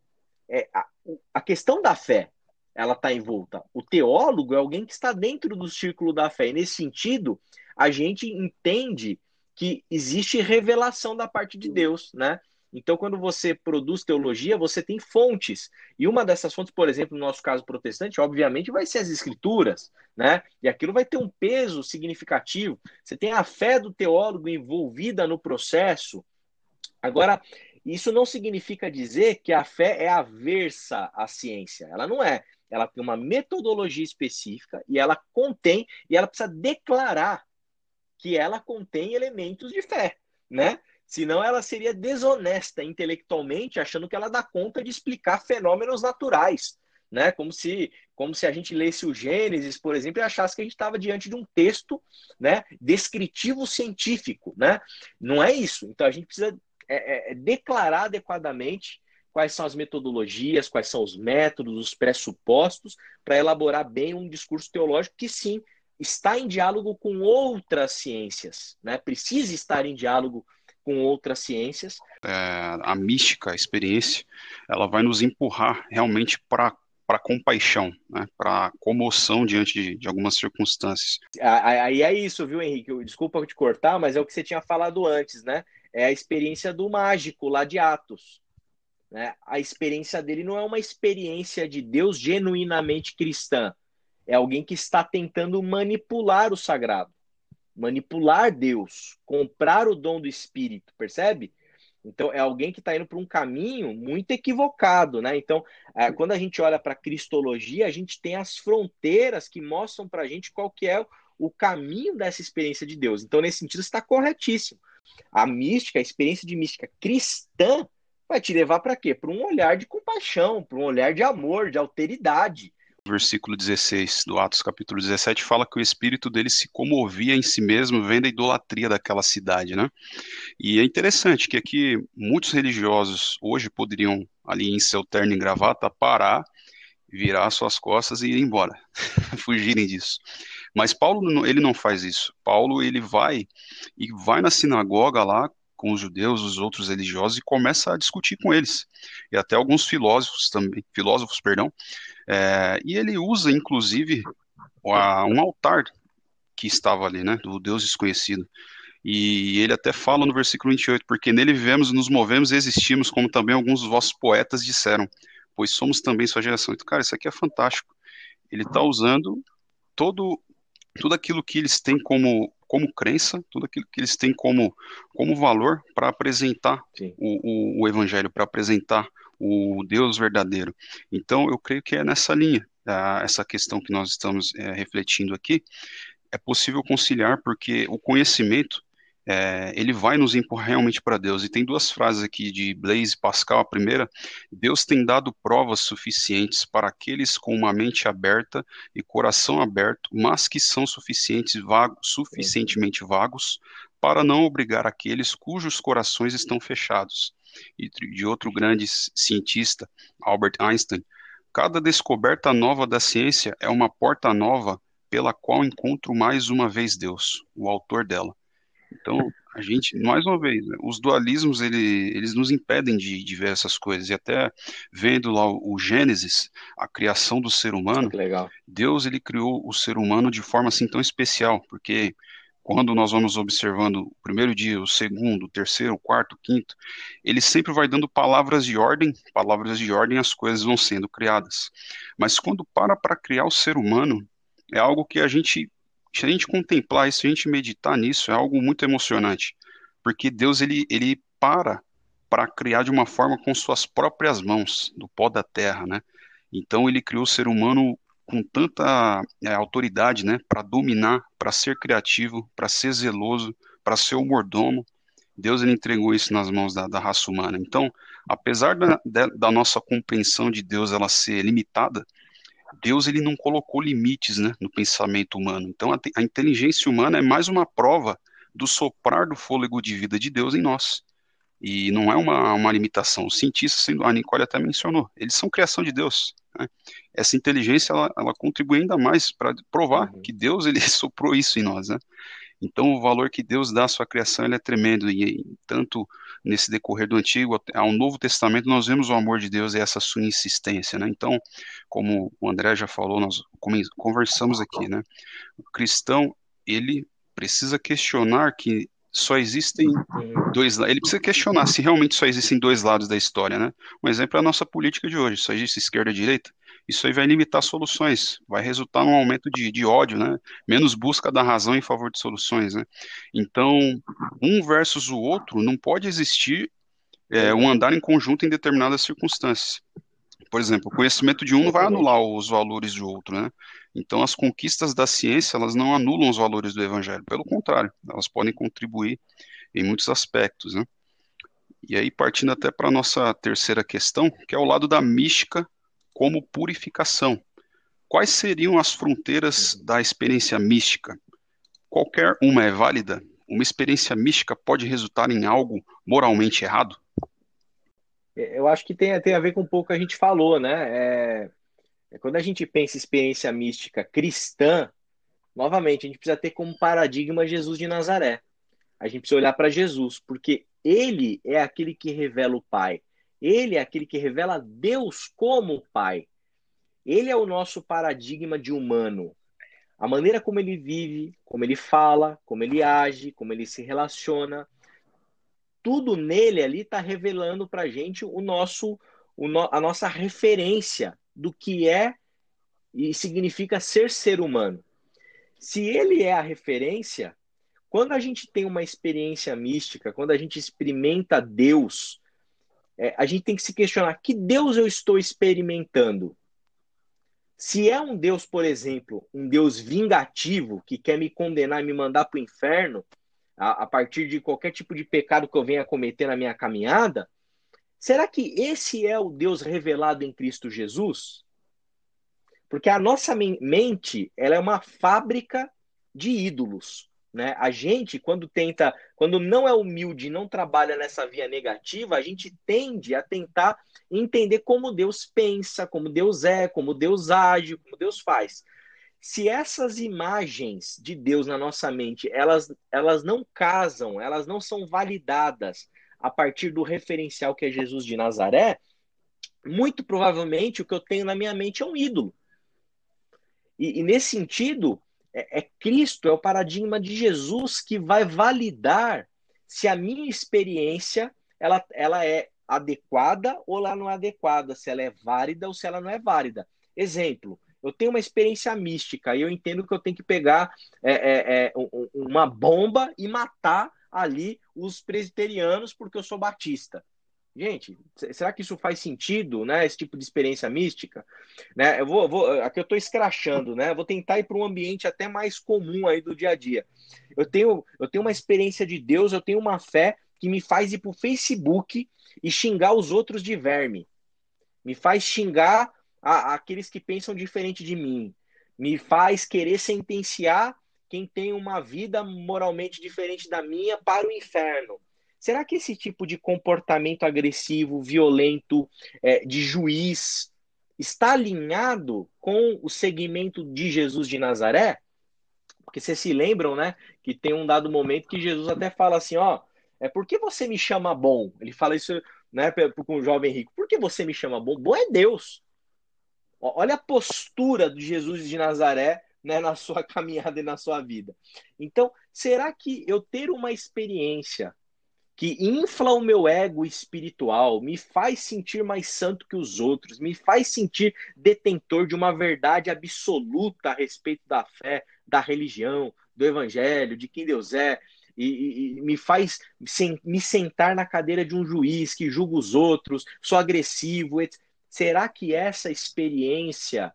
é, a, a questão da fé ela está envolta. O teólogo é alguém que está dentro do círculo da fé. E nesse sentido, a gente entende que existe revelação da parte de Deus, né? Então, quando você produz teologia, você tem fontes. E uma dessas fontes, por exemplo, no nosso caso protestante, obviamente vai ser as escrituras, né? E aquilo vai ter um peso significativo. Você tem a fé do teólogo envolvida no processo. Agora, isso não significa dizer que a fé é aversa à ciência. Ela não é ela tem uma metodologia específica e ela contém, e ela precisa declarar que ela contém elementos de fé, né? Senão ela seria desonesta intelectualmente, achando que ela dá conta de explicar fenômenos naturais, né? Como se, como se a gente lesse o Gênesis, por exemplo, e achasse que a gente estava diante de um texto, né, descritivo científico, né? Não é isso. Então a gente precisa é, é, declarar adequadamente quais são as metodologias, quais são os métodos, os pressupostos para elaborar bem um discurso teológico que sim está em diálogo com outras ciências, né? Precisa estar em diálogo com outras ciências. É, a mística, a experiência, ela vai nos empurrar realmente para para compaixão, né, para comoção diante de, de, algumas circunstâncias. Aí é isso, viu, Henrique? Desculpa te cortar, mas é o que você tinha falado antes, né? É a experiência do mágico lá de Atos. Né? A experiência dele não é uma experiência de Deus genuinamente cristã. É alguém que está tentando manipular o sagrado, manipular Deus, comprar o dom do Espírito, percebe? Então, é alguém que está indo para um caminho muito equivocado, né? Então, é, quando a gente olha para a cristologia, a gente tem as fronteiras que mostram para a gente qual que é o caminho dessa experiência de Deus. Então, nesse sentido, está corretíssimo. A mística, a experiência de mística cristã, vai te levar para quê? Para um olhar de compaixão, para um olhar de amor, de alteridade. Versículo 16 do Atos, capítulo 17, fala que o espírito dele se comovia em si mesmo, vendo a idolatria daquela cidade, né? E é interessante que aqui muitos religiosos hoje poderiam, ali em seu terno e gravata, parar, virar suas costas e ir embora, fugirem disso. Mas Paulo, ele não faz isso. Paulo, ele vai e vai na sinagoga lá com os judeus, os outros religiosos e começa a discutir com eles e até alguns filósofos também, filósofos, perdão. É, e ele usa inclusive um altar que estava ali, né, do Deus desconhecido. E ele até fala no versículo 28, porque nele vivemos, nos movemos e existimos, como também alguns dos vossos poetas disseram, pois somos também sua geração. Então, cara, isso aqui é fantástico. Ele está usando todo tudo aquilo que eles têm como como crença, tudo aquilo que eles têm como, como valor para apresentar o, o, o, evangelho, para apresentar o Deus verdadeiro. Então, eu creio que é nessa linha, tá? essa questão que nós estamos é, refletindo aqui, é possível conciliar porque o conhecimento é, ele vai nos empurrar realmente para Deus. E tem duas frases aqui de Blaise Pascal. A primeira, Deus tem dado provas suficientes para aqueles com uma mente aberta e coração aberto, mas que são suficientes vagos, suficientemente vagos para não obrigar aqueles cujos corações estão fechados. E de outro grande cientista, Albert Einstein, cada descoberta nova da ciência é uma porta nova pela qual encontro mais uma vez Deus, o autor dela. Então, a gente, mais uma vez, né, os dualismos, ele, eles nos impedem de, de, ver essas coisas. E até vendo lá o, o Gênesis, a criação do ser humano, Deus, ele criou o ser humano de forma assim tão especial, porque quando nós vamos observando o primeiro dia, o segundo, o terceiro, o quarto, o quinto, ele sempre vai dando palavras de ordem, palavras de ordem, as coisas vão sendo criadas. Mas quando para para criar o ser humano, é algo que a gente se a gente contemplar isso, se a gente meditar nisso, é algo muito emocionante, porque Deus ele, ele para para criar de uma forma com suas próprias mãos, do pó da terra, né? Então ele criou o ser humano com tanta é, autoridade, né, para dominar, para ser criativo, para ser zeloso, para ser o mordomo. Deus ele entregou isso nas mãos da, da raça humana. Então, apesar da, da nossa compreensão de Deus ela ser limitada, Deus ele não colocou limites né, no pensamento humano. Então a, a, inteligência humana é mais uma prova do soprar do fôlego de vida de Deus em nós. E não é uma, uma limitação. Os cientistas, sendo, a Nicole até mencionou, eles são criação de Deus. Né? Essa inteligência ela, ela contribui ainda mais para provar uhum. que Deus ele soprou isso em nós. Né? Então, o valor que Deus dá à sua criação é tremendo, e tanto nesse decorrer do Antigo ao Novo Testamento, nós vemos o amor de Deus e essa sua insistência. Né? Então, como o André já falou, nós conversamos aqui, né? o cristão, ele precisa questionar que só existem dois. Ele precisa questionar se realmente só existem dois lados da história, né? Um exemplo é a nossa política de hoje. Só existe esquerda e direita isso aí vai limitar soluções, vai resultar num aumento de, de ódio, né? Menos busca da razão em favor de soluções, né? Então, um versus o outro não pode existir é, um andar em conjunto em determinadas circunstâncias. Por exemplo, o conhecimento de um não vai anular os valores de outro, né? Então, as conquistas da ciência, elas não anulam os valores do evangelho, pelo contrário, elas podem contribuir em muitos aspectos, né? E aí, partindo até para a nossa terceira questão, que é o lado da mística como purificação. Quais seriam as fronteiras da experiência mística? Qualquer uma é válida? Uma experiência mística pode resultar em algo moralmente errado? É, eu acho que tem, tem a ver com um pouco que a gente falou, né? É, é quando a gente pensa em experiência mística cristã, novamente, a gente precisa ter como paradigma Jesus de Nazaré. A gente precisa olhar para Jesus, porque ele é aquele que revela o Pai. Ele é aquele que revela Deus como Pai. Ele é o nosso paradigma de humano. A maneira como ele vive, como ele fala, como ele age, como ele se relaciona, tudo nele ali está revelando para a gente o nosso, o no, a nossa referência do que é e significa ser ser humano. Se ele é a referência, quando a gente tem uma experiência mística, quando a gente experimenta Deus, é, a gente tem que se questionar que Deus eu estou experimentando. Se é um Deus, por exemplo, um Deus vingativo que quer me condenar e me mandar para o inferno, a, a, partir de qualquer tipo de pecado que eu venha cometer na minha caminhada, será que esse é o Deus revelado em Cristo Jesus? Porque a nossa mente ela é uma fábrica de ídolos. Né? A gente, quando tenta, quando não é humilde, não trabalha nessa via negativa, a gente tende a tentar entender como Deus pensa, como Deus é, como Deus age, como Deus faz. Se essas imagens de Deus na nossa mente, elas, elas não casam, elas não são validadas a partir do referencial que é Jesus de Nazaré, muito provavelmente o que eu tenho na minha mente é um ídolo. E, e nesse sentido, é, é Cristo, é o paradigma de Jesus que vai validar se a minha experiência ela, ela é adequada ou ela não é adequada, se ela é válida ou se ela não é válida. Exemplo, eu tenho uma experiência mística e eu entendo que eu tenho que pegar é, é, é, uma bomba e matar ali os presbiterianos porque eu sou batista. Gente, será que isso faz sentido, né? Esse tipo de experiência mística, né? Eu vou, vou aqui eu estou escrachando, né? Vou tentar ir para um ambiente até mais comum aí do dia a dia. Eu tenho, eu tenho uma experiência de Deus, eu tenho uma fé que me faz ir para o Facebook e xingar os outros de verme, me faz xingar a, aqueles que pensam diferente de mim, me faz querer sentenciar quem tem uma vida moralmente diferente da minha para o inferno Será que esse tipo de comportamento agressivo, violento, é, de juiz, está alinhado com o segmento de Jesus de Nazaré? Porque vocês se lembram, né? Que tem um dado momento que Jesus até fala assim: ó, é por que você me chama bom? Ele fala isso né, com o jovem rico: por que você me chama bom? Bom é Deus. Olha a postura de Jesus de Nazaré né, na sua caminhada e na sua vida. Então, será que eu ter uma experiência que infla o meu ego espiritual, me faz sentir mais santo que os outros, me faz sentir detentor de uma verdade absoluta a respeito da fé, da religião, do evangelho, de quem Deus é, e, e me faz me sentar na cadeira de um juiz que julga os outros, sou agressivo. Etc. Será que essa experiência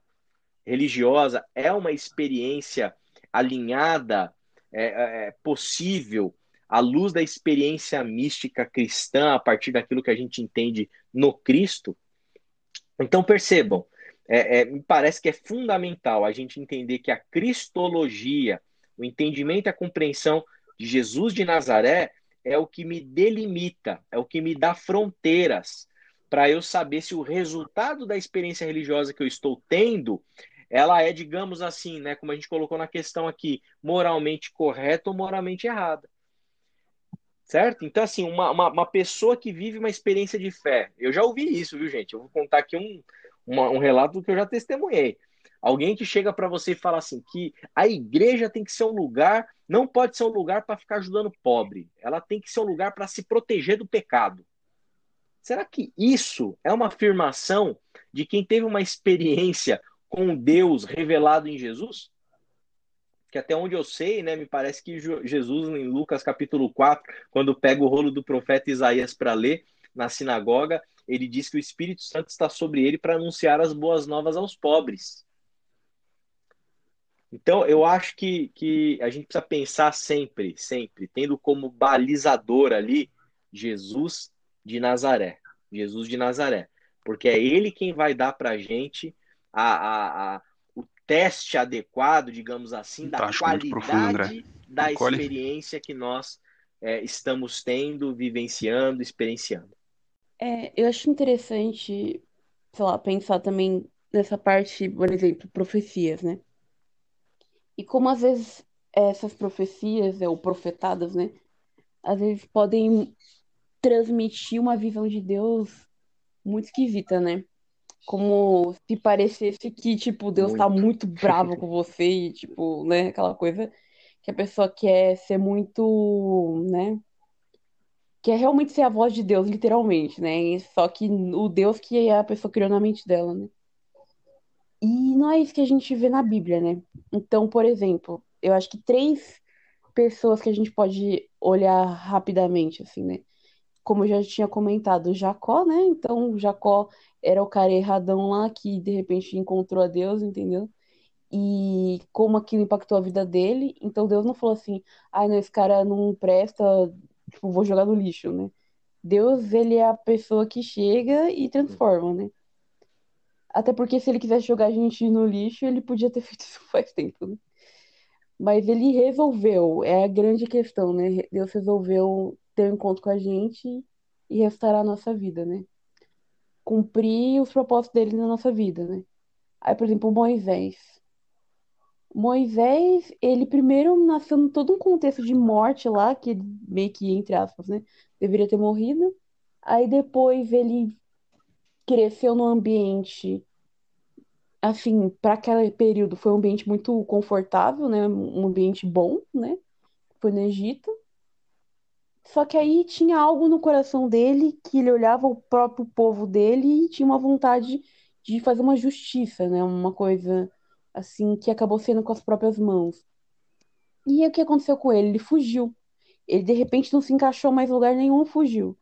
religiosa é uma experiência alinhada, é, é, possível à luz da experiência mística cristã, a partir daquilo que a gente entende no Cristo. Então percebam, é, é, me parece que é fundamental a gente entender que a cristologia, o entendimento e a compreensão de Jesus de Nazaré é o que me delimita, é o que me dá fronteiras para eu saber se o resultado da experiência religiosa que eu estou tendo ela é, digamos assim, né, como a gente colocou na questão aqui, moralmente correta ou moralmente errada. Certo? Então, assim, uma, uma, uma, pessoa que vive uma experiência de fé. Eu já ouvi isso, viu, gente? Eu vou contar aqui um, uma, um relato que eu já testemunhei. Alguém que chega para você e fala assim: que a igreja tem que ser um lugar, não pode ser um lugar para ficar ajudando pobre. Ela tem que ser um lugar para se proteger do pecado. Será que isso é uma afirmação de quem teve uma experiência com Deus revelado em Jesus? Que até onde eu sei, né, me parece que Jesus, em Lucas capítulo 4, quando pega o rolo do profeta Isaías para ler na sinagoga, ele diz que o Espírito Santo está sobre ele para anunciar as boas novas aos pobres. Então, eu acho que, que a gente precisa pensar sempre, sempre, tendo como balizador ali Jesus de Nazaré. Jesus de Nazaré. Porque é ele quem vai dar para a gente a, a, teste adequado, digamos assim, da qualidade profundo, da experiência que nós é, estamos tendo, vivenciando, experienciando. É, eu acho interessante, sei lá, pensar também nessa parte, por exemplo, profecias, né? E como às vezes essas profecias, ou profetadas, né? Às vezes podem transmitir uma visão de Deus muito esquisita, né? Como se parecesse que, tipo, Deus muito. tá muito bravo com você e, tipo, né, aquela coisa que a pessoa quer ser muito, né, quer realmente ser a voz de Deus, literalmente, né, só que o Deus que a pessoa criou na mente dela, né. E não é isso que a gente vê na Bíblia, né. Então, por exemplo, eu acho que três pessoas que a gente pode olhar rapidamente, assim, né, como eu já tinha comentado, Jacó, né, então Jacó era o cara erradão lá que de repente encontrou a Deus, entendeu? E como aquilo impactou a vida dele. Então Deus não falou assim, ai, não, esse cara não presta, tipo, vou jogar no lixo, né? Deus, ele é a pessoa que chega e transforma, né? Até porque se ele quisesse jogar a gente no lixo, ele podia ter feito isso faz tempo, né? Mas ele resolveu, é a grande questão, né? Deus resolveu ter um encontro com a gente e restaurar a nossa vida, né? Cumprir os propósitos dele na nossa vida, né? Aí, por exemplo, Moisés. Moisés, ele primeiro nasceu em todo um contexto de morte lá, que meio que, entre aspas, né? Deveria ter morrido. Aí depois ele cresceu num ambiente, assim, para aquele período foi um ambiente muito confortável, né? Um ambiente bom, né? Foi no Egito. Só que aí tinha algo no coração dele que ele olhava o próprio povo dele e tinha uma vontade de fazer uma justiça, né? Uma coisa assim que acabou sendo com as próprias mãos. E aí, o que aconteceu com ele? Ele fugiu. Ele de repente não se encaixou mais em lugar nenhum, fugiu.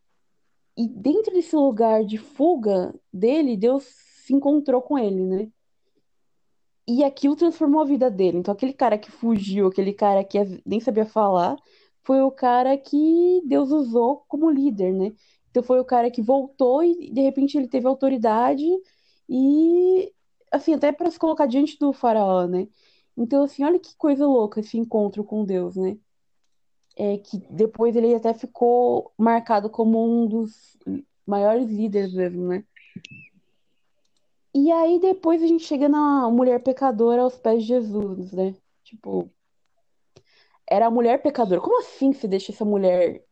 E dentro desse lugar de fuga dele, Deus se encontrou com ele, né? E aquilo transformou a vida dele. Então, aquele cara que fugiu, aquele cara que nem sabia falar, foi o cara que Deus usou como líder, né? Então, foi o cara que voltou e, de repente, ele teve autoridade e, assim, até para se colocar diante do faraó, né? Então, assim, olha que coisa louca esse encontro com Deus, né? É que depois ele até ficou marcado como um dos maiores líderes mesmo, né? E aí depois a gente chega na mulher pecadora aos pés de Jesus, né? Tipo, era a mulher pecadora. Como assim você deixa essa mulher,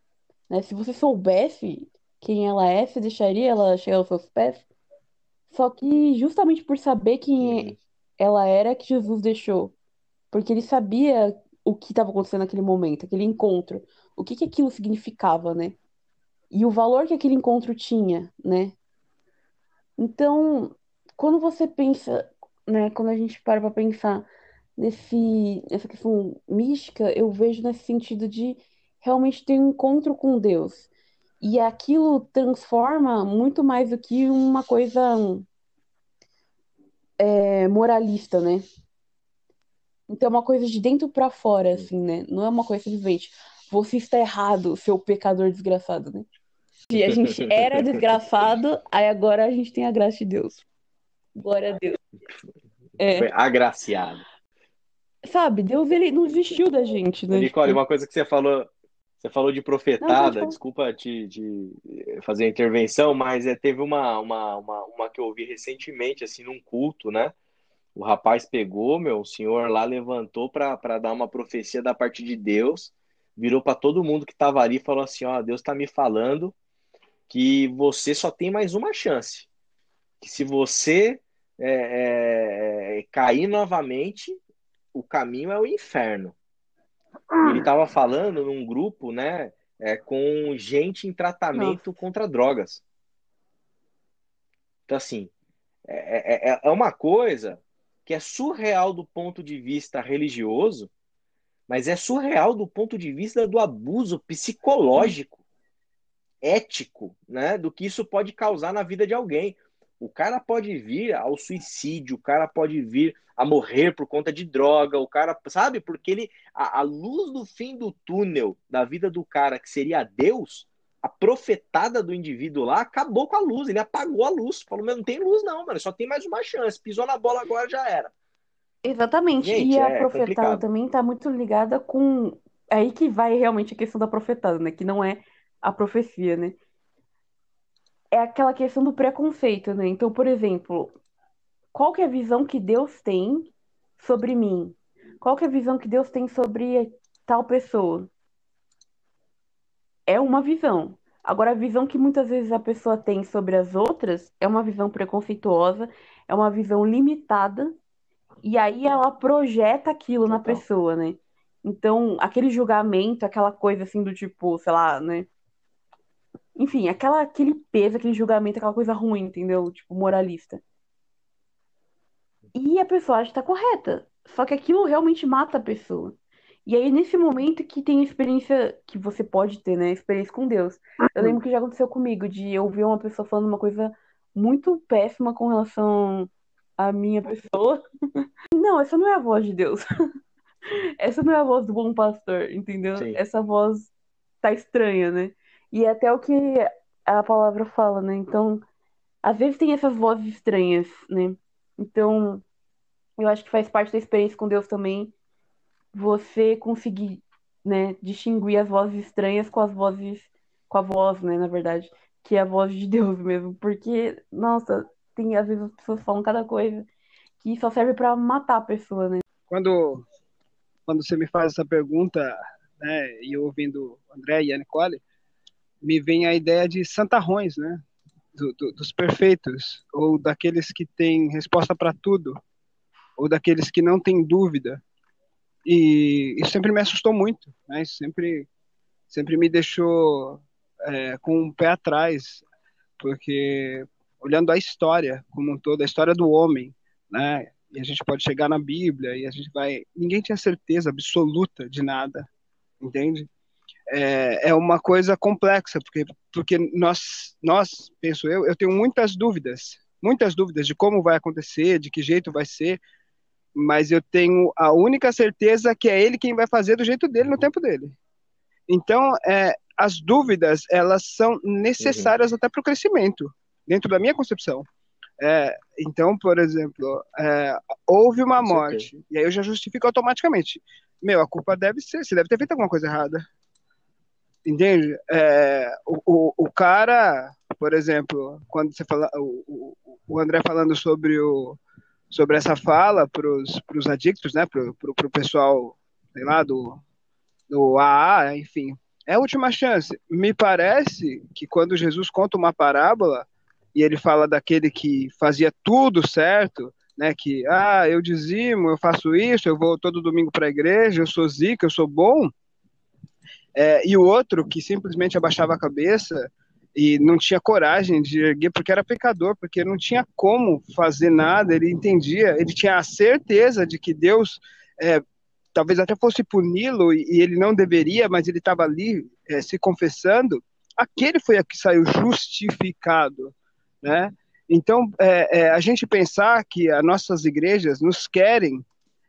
né? Se você soubesse quem ela é, você deixaria ela chegar aos seus pés? Só que justamente por saber quem ela era que Jesus deixou. Porque ele sabia o que estava acontecendo naquele momento, aquele encontro. O que que aquilo significava, né? E o valor que aquele encontro tinha, né? Então, quando você pensa, né, quando a gente para para pensar nesse, nessa questão mística, eu vejo nesse sentido de realmente ter um encontro com Deus. E aquilo transforma muito mais do que uma coisa é, moralista, né? Então é uma coisa de dentro para fora, assim, né? Não é uma coisa simplesmente você está errado, seu pecador desgraçado, né? E a gente era desgraçado, aí agora a gente tem a graça de Deus. Glória a Deus. É. Foi agraciado. Sabe, Deus ele não desistiu da gente, né? Nicole, tipo... uma coisa que você falou, você falou de profetada, não, desculpa te, te, fazer a intervenção, mas é, teve uma, uma, uma, uma que eu ouvi recentemente, assim, num culto, né? O rapaz pegou, meu, o senhor lá levantou para dar uma profecia da parte de Deus, virou para todo mundo que estava ali e falou assim: Ó, Deus está me falando que você só tem mais uma chance que se você é, é, é, cair novamente, o caminho é o inferno. Ele estava falando num grupo, né, é, com gente em tratamento Nossa. contra drogas. Então, assim, é, é, é uma coisa que é surreal do ponto de vista religioso, mas é surreal do ponto de vista do abuso psicológico, ético, né, do que isso pode causar na vida de alguém. O cara pode vir ao suicídio, o cara pode vir a morrer por conta de droga, o cara, sabe? Porque ele, a, a luz do fim do túnel da vida do cara, que seria Deus, a profetada do indivíduo lá acabou com a luz, ele apagou a luz. Falou, mas não tem luz, não, mano, só tem mais uma chance. Pisou na bola agora já era. Exatamente. Gente, e a é profetada complicado. também está muito ligada com. É aí que vai realmente a questão da profetada, né? Que não é a profecia, né? É aquela questão do preconceito, né? Então, por exemplo, qual que é a visão que Deus tem sobre mim? Qual que é a visão que Deus tem sobre tal pessoa? É uma visão. Agora, a visão que muitas vezes a pessoa tem sobre as outras é uma visão preconceituosa, é uma visão limitada, e aí ela projeta aquilo na pessoa, né? Então, aquele julgamento, aquela coisa assim do tipo, sei lá, né? Enfim, aquela, aquele peso, aquele julgamento, aquela coisa ruim, entendeu? Tipo, moralista. E a pessoa acha que tá correta. Só que aquilo realmente mata a pessoa. E aí, nesse momento que tem a experiência que você pode ter, né? Experiência com Deus. Eu lembro que já aconteceu comigo, de eu ouvir uma pessoa falando uma coisa muito péssima com relação à minha pessoa. Não, essa não é a voz de Deus. essa não é a voz do bom pastor, entendeu? Sim. Essa voz tá estranha, né? E é até o que a palavra fala, né? Então, às vezes tem essas vozes estranhas, né? Então, eu acho que faz parte da experiência com Deus também você conseguir, né, distinguir as vozes estranhas com as vozes, com a voz, né, na verdade, que é a voz de Deus mesmo. Porque, nossa, tem às vezes as pessoas falam cada coisa que só serve para matar a pessoa, né? Quando, quando você me faz essa pergunta, né, e ouvindo André e a Nicole, me vem a ideia de santarrões, né? Do, do, dos perfeitos, ou daqueles que têm resposta para tudo, ou daqueles que não têm dúvida. E isso sempre me assustou muito, né? sempre, sempre me deixou é, com um pé atrás, porque olhando a história como um todo, a história do homem, né? E a gente pode chegar na Bíblia e a gente vai. Ninguém tinha certeza absoluta de nada, entende? É, é uma coisa complexa, porque, porque nós, nós, penso eu, eu tenho muitas dúvidas, muitas dúvidas de como vai acontecer, de que jeito vai ser, mas eu tenho a única certeza que é ele quem vai fazer do jeito dele no tempo dele. Então, é, as dúvidas, elas são necessárias uhum. até para o crescimento, dentro da minha concepção. É, então, por exemplo, é, houve uma morte, e aí eu já justifico automaticamente. Meu, a culpa deve ser, você deve ter feito alguma coisa errada. Entende? É, o, o, o, cara, por exemplo, quando você fala, o, o André falando sobre, o, sobre essa fala para os adictos, né, para o pessoal, sei lá, do, do AA, enfim, é a última chance. Me parece que quando Jesus conta uma parábola e ele fala daquele que fazia tudo certo, né, que ah, eu dizimo, eu faço isso, eu vou todo domingo para a igreja, eu sou zica, eu sou bom, é, e o outro que simplesmente abaixava a cabeça e não tinha coragem de erguer porque era pecador, porque não tinha como fazer nada, ele entendia, ele tinha a certeza de que Deus é, talvez até fosse puni-lo e, ele não deveria, mas ele estava ali é, se confessando, aquele foi a que saiu justificado, né? Então, é, é, a gente pensar que as nossas igrejas nos querem,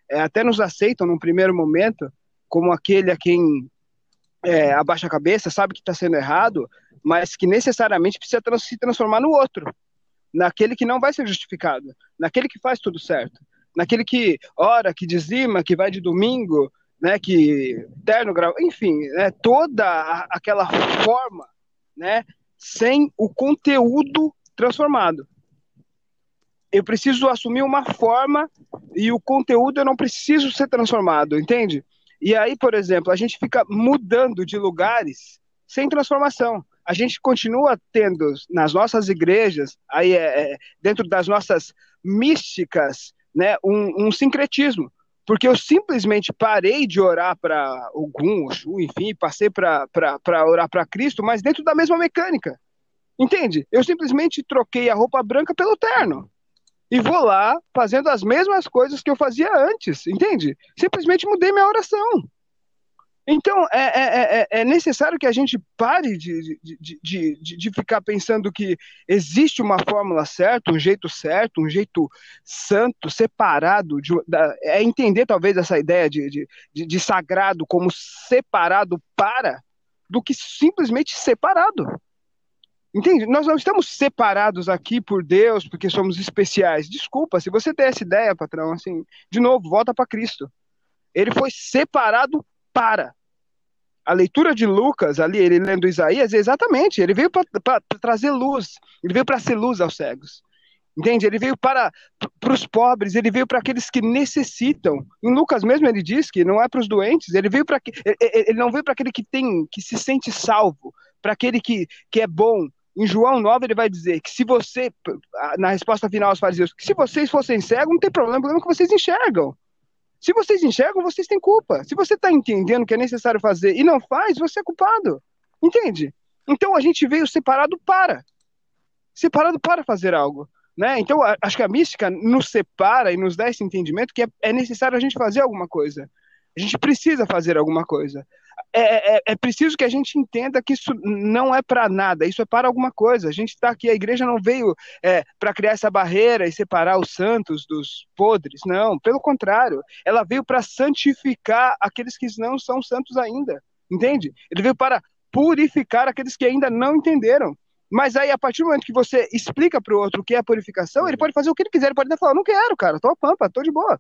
é, até nos aceitam num primeiro momento, como aquele a quem é, abaixa a cabeça, sabe que está sendo errado, mas que necessariamente precisa trans se transformar no outro, naquele que não vai ser justificado, naquele que faz tudo certo, naquele que ora, que dizima, que vai de domingo, né, que terno, grau, enfim, né, toda a, aquela forma, né, sem o conteúdo transformado. Eu preciso assumir uma forma e o conteúdo eu não preciso ser transformado, entende? E aí, por exemplo, a gente fica mudando de lugares sem transformação. A gente continua tendo nas nossas igrejas, aí é, é dentro das nossas místicas, né, um, um sincretismo. Porque eu simplesmente parei de orar para Ogum, Oxum, enfim, passei para orar para Cristo, mas dentro da mesma mecânica. Entende? Eu simplesmente troquei a roupa branca pelo terno e vou lá fazendo as mesmas coisas que eu fazia antes, entende? Simplesmente mudei minha oração. Então, é, é, é, é necessário que a gente pare de, de, de, de, ficar pensando que existe uma fórmula certa, um jeito certo, um jeito santo, separado. De, da, é entender, talvez, essa ideia de, de, de sagrado como separado para, do que simplesmente separado. Entende? Nós não estamos separados aqui por Deus porque somos especiais. Desculpa, se você tem essa ideia, patrão, assim, de novo, volta para Cristo. Ele foi separado para. A leitura de Lucas, ali, ele lendo Isaías, exatamente, ele veio para trazer luz, ele veio para ser luz aos cegos. Entende? Ele veio para, os pobres, ele veio para aqueles que necessitam. Em Lucas mesmo ele diz que não é para os doentes, ele veio para ele não veio para aquele que tem que se sente salvo, para aquele que, que é bom, em João 9, ele vai dizer que se você, na resposta final aos fariseus, que se vocês fossem cegos, não tem problema, o problema é que vocês enxergam. Se vocês enxergam, vocês têm culpa. Se você está entendendo que é necessário fazer e não faz, você é culpado. Entende? Então a gente veio separado para. Separado para fazer algo. Né? Então, acho que a mística nos separa e nos dá esse entendimento que é, é necessário a gente fazer alguma coisa. A gente precisa fazer alguma coisa. É, é, é, preciso que a gente entenda que isso não é para nada, isso é para alguma coisa. A gente está aqui, a igreja não veio é, para criar essa barreira e separar os santos dos podres, não, pelo contrário, ela veio para santificar aqueles que não são santos ainda, entende? Ele veio para purificar aqueles que ainda não entenderam. Mas aí, a partir do momento que você explica para o outro o que é a purificação, ele pode fazer o que ele quiser, ele pode até falar: não quero, cara, tô a pampa, tô de boa.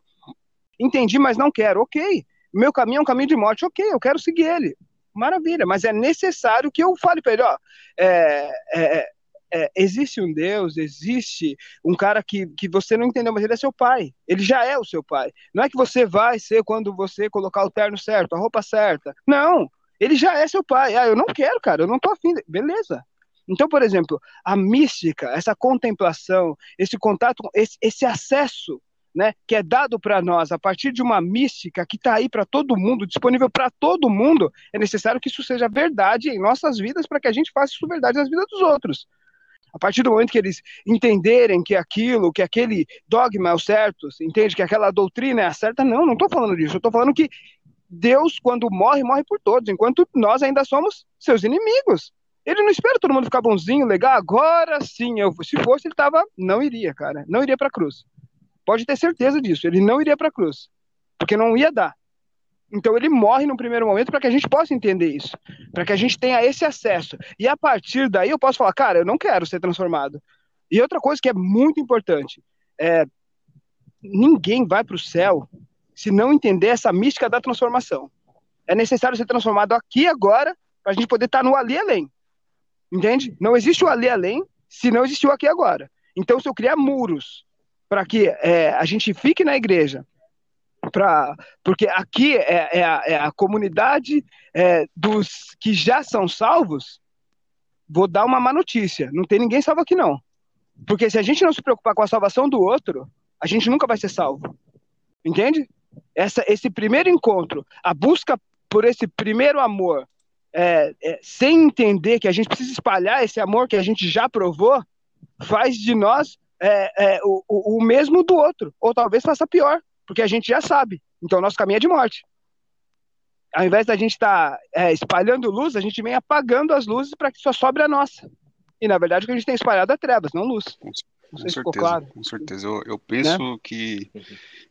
Entendi, mas não quero, ok meu caminho é um caminho de morte, ok, eu quero seguir ele. Maravilha, mas é necessário que eu fale para ele, ó, é, é, é, existe um Deus, existe um cara que, que você não entendeu, mas ele é seu pai. Ele já é o seu pai. Não é que você vai ser quando você colocar o terno certo, a roupa certa. Não, ele já é seu pai. Ah, eu não quero, cara, eu não tô afim. Beleza. Então, por exemplo, a mística, essa contemplação, esse contato, esse, esse acesso né, que é dado para nós a partir de uma mística que está aí para todo mundo, disponível para todo mundo, é necessário que isso seja verdade em nossas vidas para que a gente faça isso verdade nas vidas dos outros. A partir do momento que eles entenderem que aquilo, que aquele dogma é o certo, entende que aquela doutrina é a certa, não, não estou falando disso. Eu estou falando que Deus, quando morre, morre por todos, enquanto nós ainda somos seus inimigos. Ele não espera todo mundo ficar bonzinho, legal. Agora sim, eu, se fosse, ele tava. Não iria, cara. Não iria pra cruz. Pode ter certeza disso. Ele não iria pra cruz. Porque não ia dar. Então ele morre no primeiro momento para que a gente possa entender isso, para que a gente tenha esse acesso. E a partir daí eu posso falar, cara, eu não quero ser transformado. E outra coisa que é muito importante é ninguém vai para o céu se não entender essa mística da transformação. É necessário ser transformado aqui agora para a gente poder estar tá no ali além. Entende? Não existe o ali além se não existiu aqui agora. Então, se eu criar muros para que é, a gente fique na igreja, pra, porque aqui é, é, a, é a, comunidade é, dos que já são salvos, vou dar uma má notícia: não tem ninguém salvo aqui, não. Porque se a gente não se preocupar com a salvação do outro, a gente nunca vai ser salvo. Entende? Essa, esse primeiro encontro, a busca por esse primeiro amor, é, é, sem entender que a gente precisa espalhar esse amor que a gente já provou, faz de nós é, é o, o, mesmo do outro, ou talvez faça pior, porque a gente já sabe. Então, nosso caminho é de morte. Ao invés da gente estar tá, é, espalhando luz, a gente vem apagando as luzes para que só sobre a nossa. E, na verdade, o que a gente tem espalhado é trevas, não luz. Com, com certeza, claro. com certeza. Eu, eu penso né? que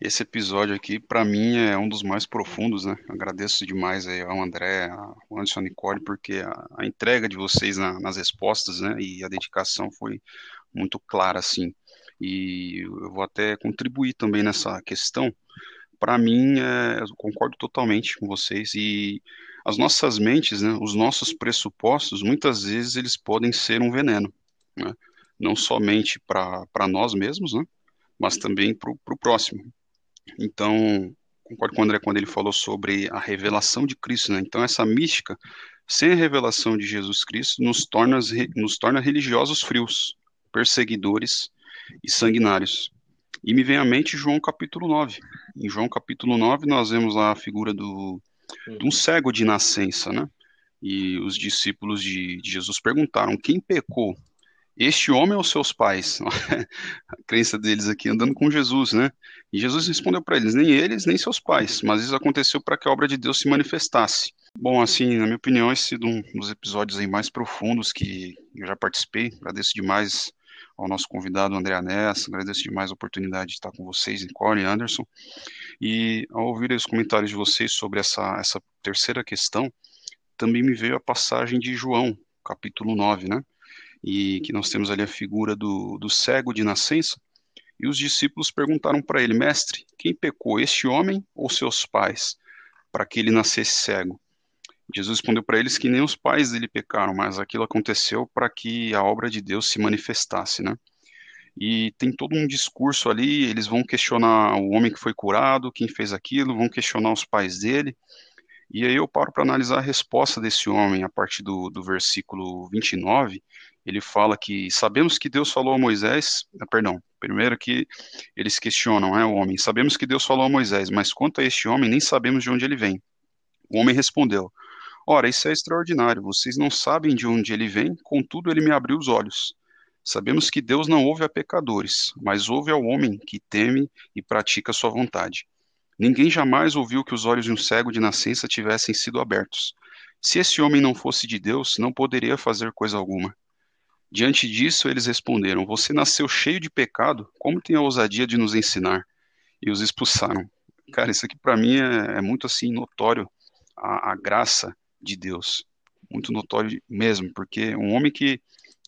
esse episódio aqui, para mim, é um dos mais profundos, né? Agradeço demais aí ao André, ao Anderson Nicole, porque a, a entrega de vocês na, nas respostas, né, e a dedicação foi muito clara, assim e eu vou até contribuir também nessa questão. Para mim, é, eu concordo totalmente com vocês e as nossas mentes, né, os nossos pressupostos, muitas vezes eles podem ser um veneno, né? não somente para nós mesmos, né, mas também para o próximo. Então, concordo com o André quando ele falou sobre a revelação de Cristo. Né? Então, essa mística, sem a revelação de Jesus Cristo, nos torna, nos torna religiosos frios, perseguidores e sanguinários. E me vem à mente João capítulo 9. Em João capítulo 9, nós vemos lá a figura do, de um uhum. cego de nascença, né? E os discípulos de, de Jesus perguntaram: quem pecou? Este homem ou seus pais? a crença deles aqui andando com Jesus, né? E Jesus respondeu para eles: nem eles, nem seus pais, mas isso aconteceu para que a obra de Deus se manifestasse. Bom, assim, na minha opinião, esse é um dos episódios aí mais profundos que eu já participei. Agradeço demais ao nosso convidado André Anés, agradeço demais a oportunidade de estar com vocês, Nicole e Anderson, e ao ouvir os comentários de vocês sobre essa, essa terceira questão, também me veio a passagem de João, capítulo 9, né, e que nós temos ali a figura do, do cego de nascença, e os discípulos perguntaram para ele, mestre, quem pecou, este homem ou seus pais, para que ele nascesse cego? Jesus respondeu para eles que nem os pais dele pecaram, mas aquilo aconteceu para que a obra de Deus se manifestasse, né? E tem todo um discurso ali, eles vão questionar o homem que foi curado, quem fez aquilo, vão questionar os pais dele. E aí eu paro para analisar a resposta desse homem a partir do, do versículo 29. Ele fala que sabemos que Deus falou a Moisés, ah, perdão, primeiro que eles questionam, é o homem, sabemos que Deus falou a Moisés, mas quanto a este homem nem sabemos de onde ele vem. O homem respondeu: Ora, isso é extraordinário. Vocês não sabem de onde ele vem, contudo ele me abriu os olhos. Sabemos que Deus não ouve a pecadores, mas ouve ao homem que teme e pratica sua vontade. Ninguém jamais ouviu que os olhos de um cego de nascença tivessem sido abertos. Se esse homem não fosse de Deus, não poderia fazer coisa alguma. Diante disso, eles responderam: Você nasceu cheio de pecado, como tem a ousadia de nos ensinar? E os expulsaram. Cara, isso aqui para mim é, é, muito assim notório a, a graça de Deus. Muito notório mesmo, porque um homem que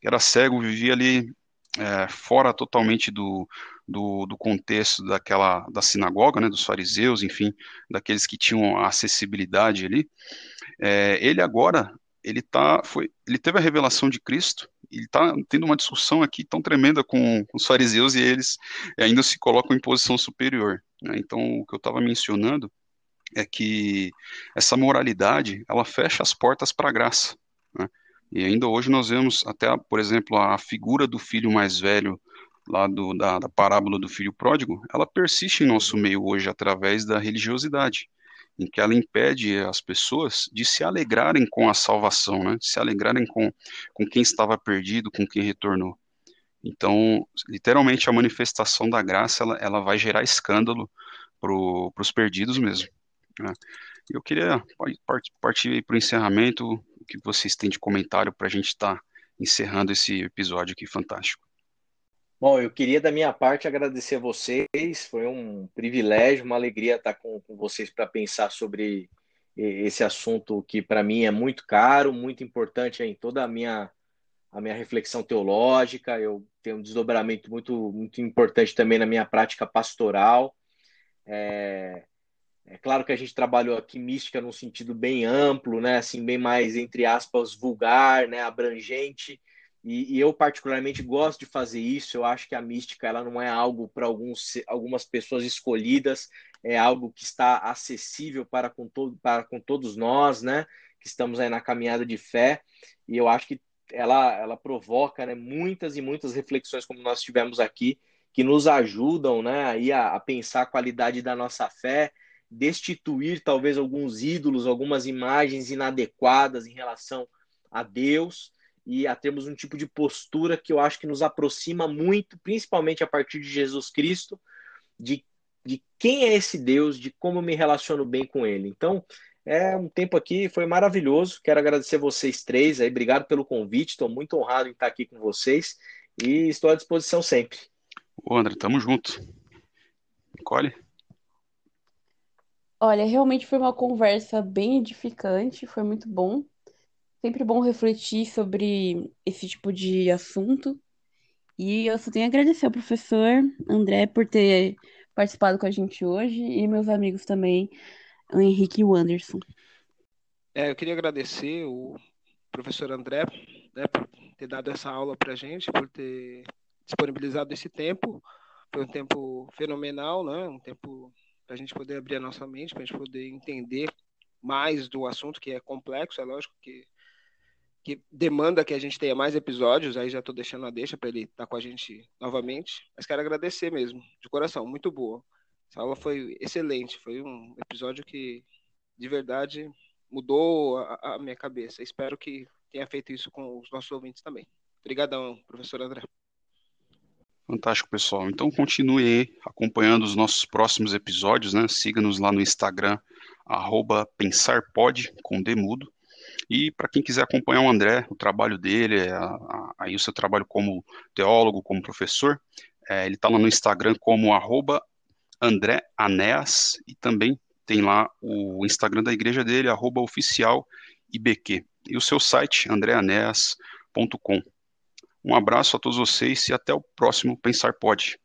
era cego vivia ali é, fora totalmente do, do, do, contexto daquela da sinagoga, né, dos fariseus, enfim, daqueles que tinham acessibilidade ali. É, ele agora ele tá foi ele teve a revelação de Cristo. Ele está tendo uma discussão aqui tão tremenda com, os fariseus e eles ainda se colocam em posição superior. Né? Então, o que eu estava mencionando é que essa moralidade ela fecha as portas para a graça. Né? E ainda hoje nós vemos até, por exemplo, a figura do filho mais velho lá do, da, da parábola do filho pródigo, ela persiste em nosso meio hoje através da religiosidade, em que ela impede as pessoas de se alegrarem com a salvação, né? de se alegrarem com, com quem estava perdido, com quem retornou. Então, literalmente, a manifestação da graça ela, ela vai gerar escândalo para os perdidos mesmo. Né? Eu queria partir para o encerramento, o que vocês têm de comentário para a gente estar tá encerrando esse episódio aqui fantástico. Bom, eu queria da minha parte agradecer a vocês, foi um privilégio, uma alegria estar com, com vocês para pensar sobre esse assunto que para mim é muito caro, muito importante em toda a minha a minha reflexão teológica. Eu tenho um desdobramento muito muito importante também na minha prática pastoral. É, é claro que a gente trabalhou aqui mística num sentido bem amplo, né? Assim, bem mais entre aspas vulgar, né? Abrangente. E, e, eu particularmente gosto de fazer isso. Eu acho que a mística ela não é algo para algumas pessoas escolhidas, é algo que está acessível para com, todo, para com todos nós, né? Que estamos aí na caminhada de fé. E eu acho que ela, ela provoca né, muitas e muitas reflexões, como nós tivemos aqui, que nos ajudam né, aí a, a pensar a qualidade da nossa fé, destituir talvez alguns ídolos, algumas imagens inadequadas em relação a Deus e a termos um tipo de postura que eu acho que nos aproxima muito, principalmente a partir de Jesus Cristo, de de quem é esse Deus, de como eu me relaciono bem com ele. Então, é um tempo aqui, foi maravilhoso. Quero agradecer vocês três aí, obrigado pelo convite. Estou muito honrado em estar aqui com vocês e estou à disposição sempre. Ô, André, tamo junto. Nicole? Olha, realmente foi uma conversa bem edificante, foi muito bom. Sempre bom refletir sobre esse tipo de assunto. E eu só tenho a agradecer ao professor André por ter participado com a gente hoje e meus amigos também, o Henrique e o Anderson. É, eu queria agradecer o professor André né, por ter dado essa aula para a gente, por ter disponibilizado esse tempo. Foi um tempo fenomenal, né? um tempo para a gente poder abrir a nossa mente, para a gente poder entender mais do assunto, que é complexo, é lógico que que demanda que a gente tenha mais episódios, aí já estou deixando a deixa para ele estar tá com a gente novamente. Mas quero agradecer mesmo, de coração, muito boa. Essa aula foi excelente, foi um episódio que de verdade mudou a, a minha cabeça. Espero que tenha feito isso com os nossos ouvintes também. Obrigadão, professor André. Fantástico, pessoal. Então continue acompanhando os nossos próximos episódios, né? Siga-nos lá no Instagram, pensarpod, com demudo. E para quem quiser acompanhar o André, o trabalho dele, aí o seu trabalho como teólogo, como professor, é, ele está lá no Instagram como arroba André Aneas e também tem lá o Instagram da igreja dele, arroba oficial IBQ. E o seu site, andreaneas.com. Um abraço a todos vocês e até o próximo Pensar Pode.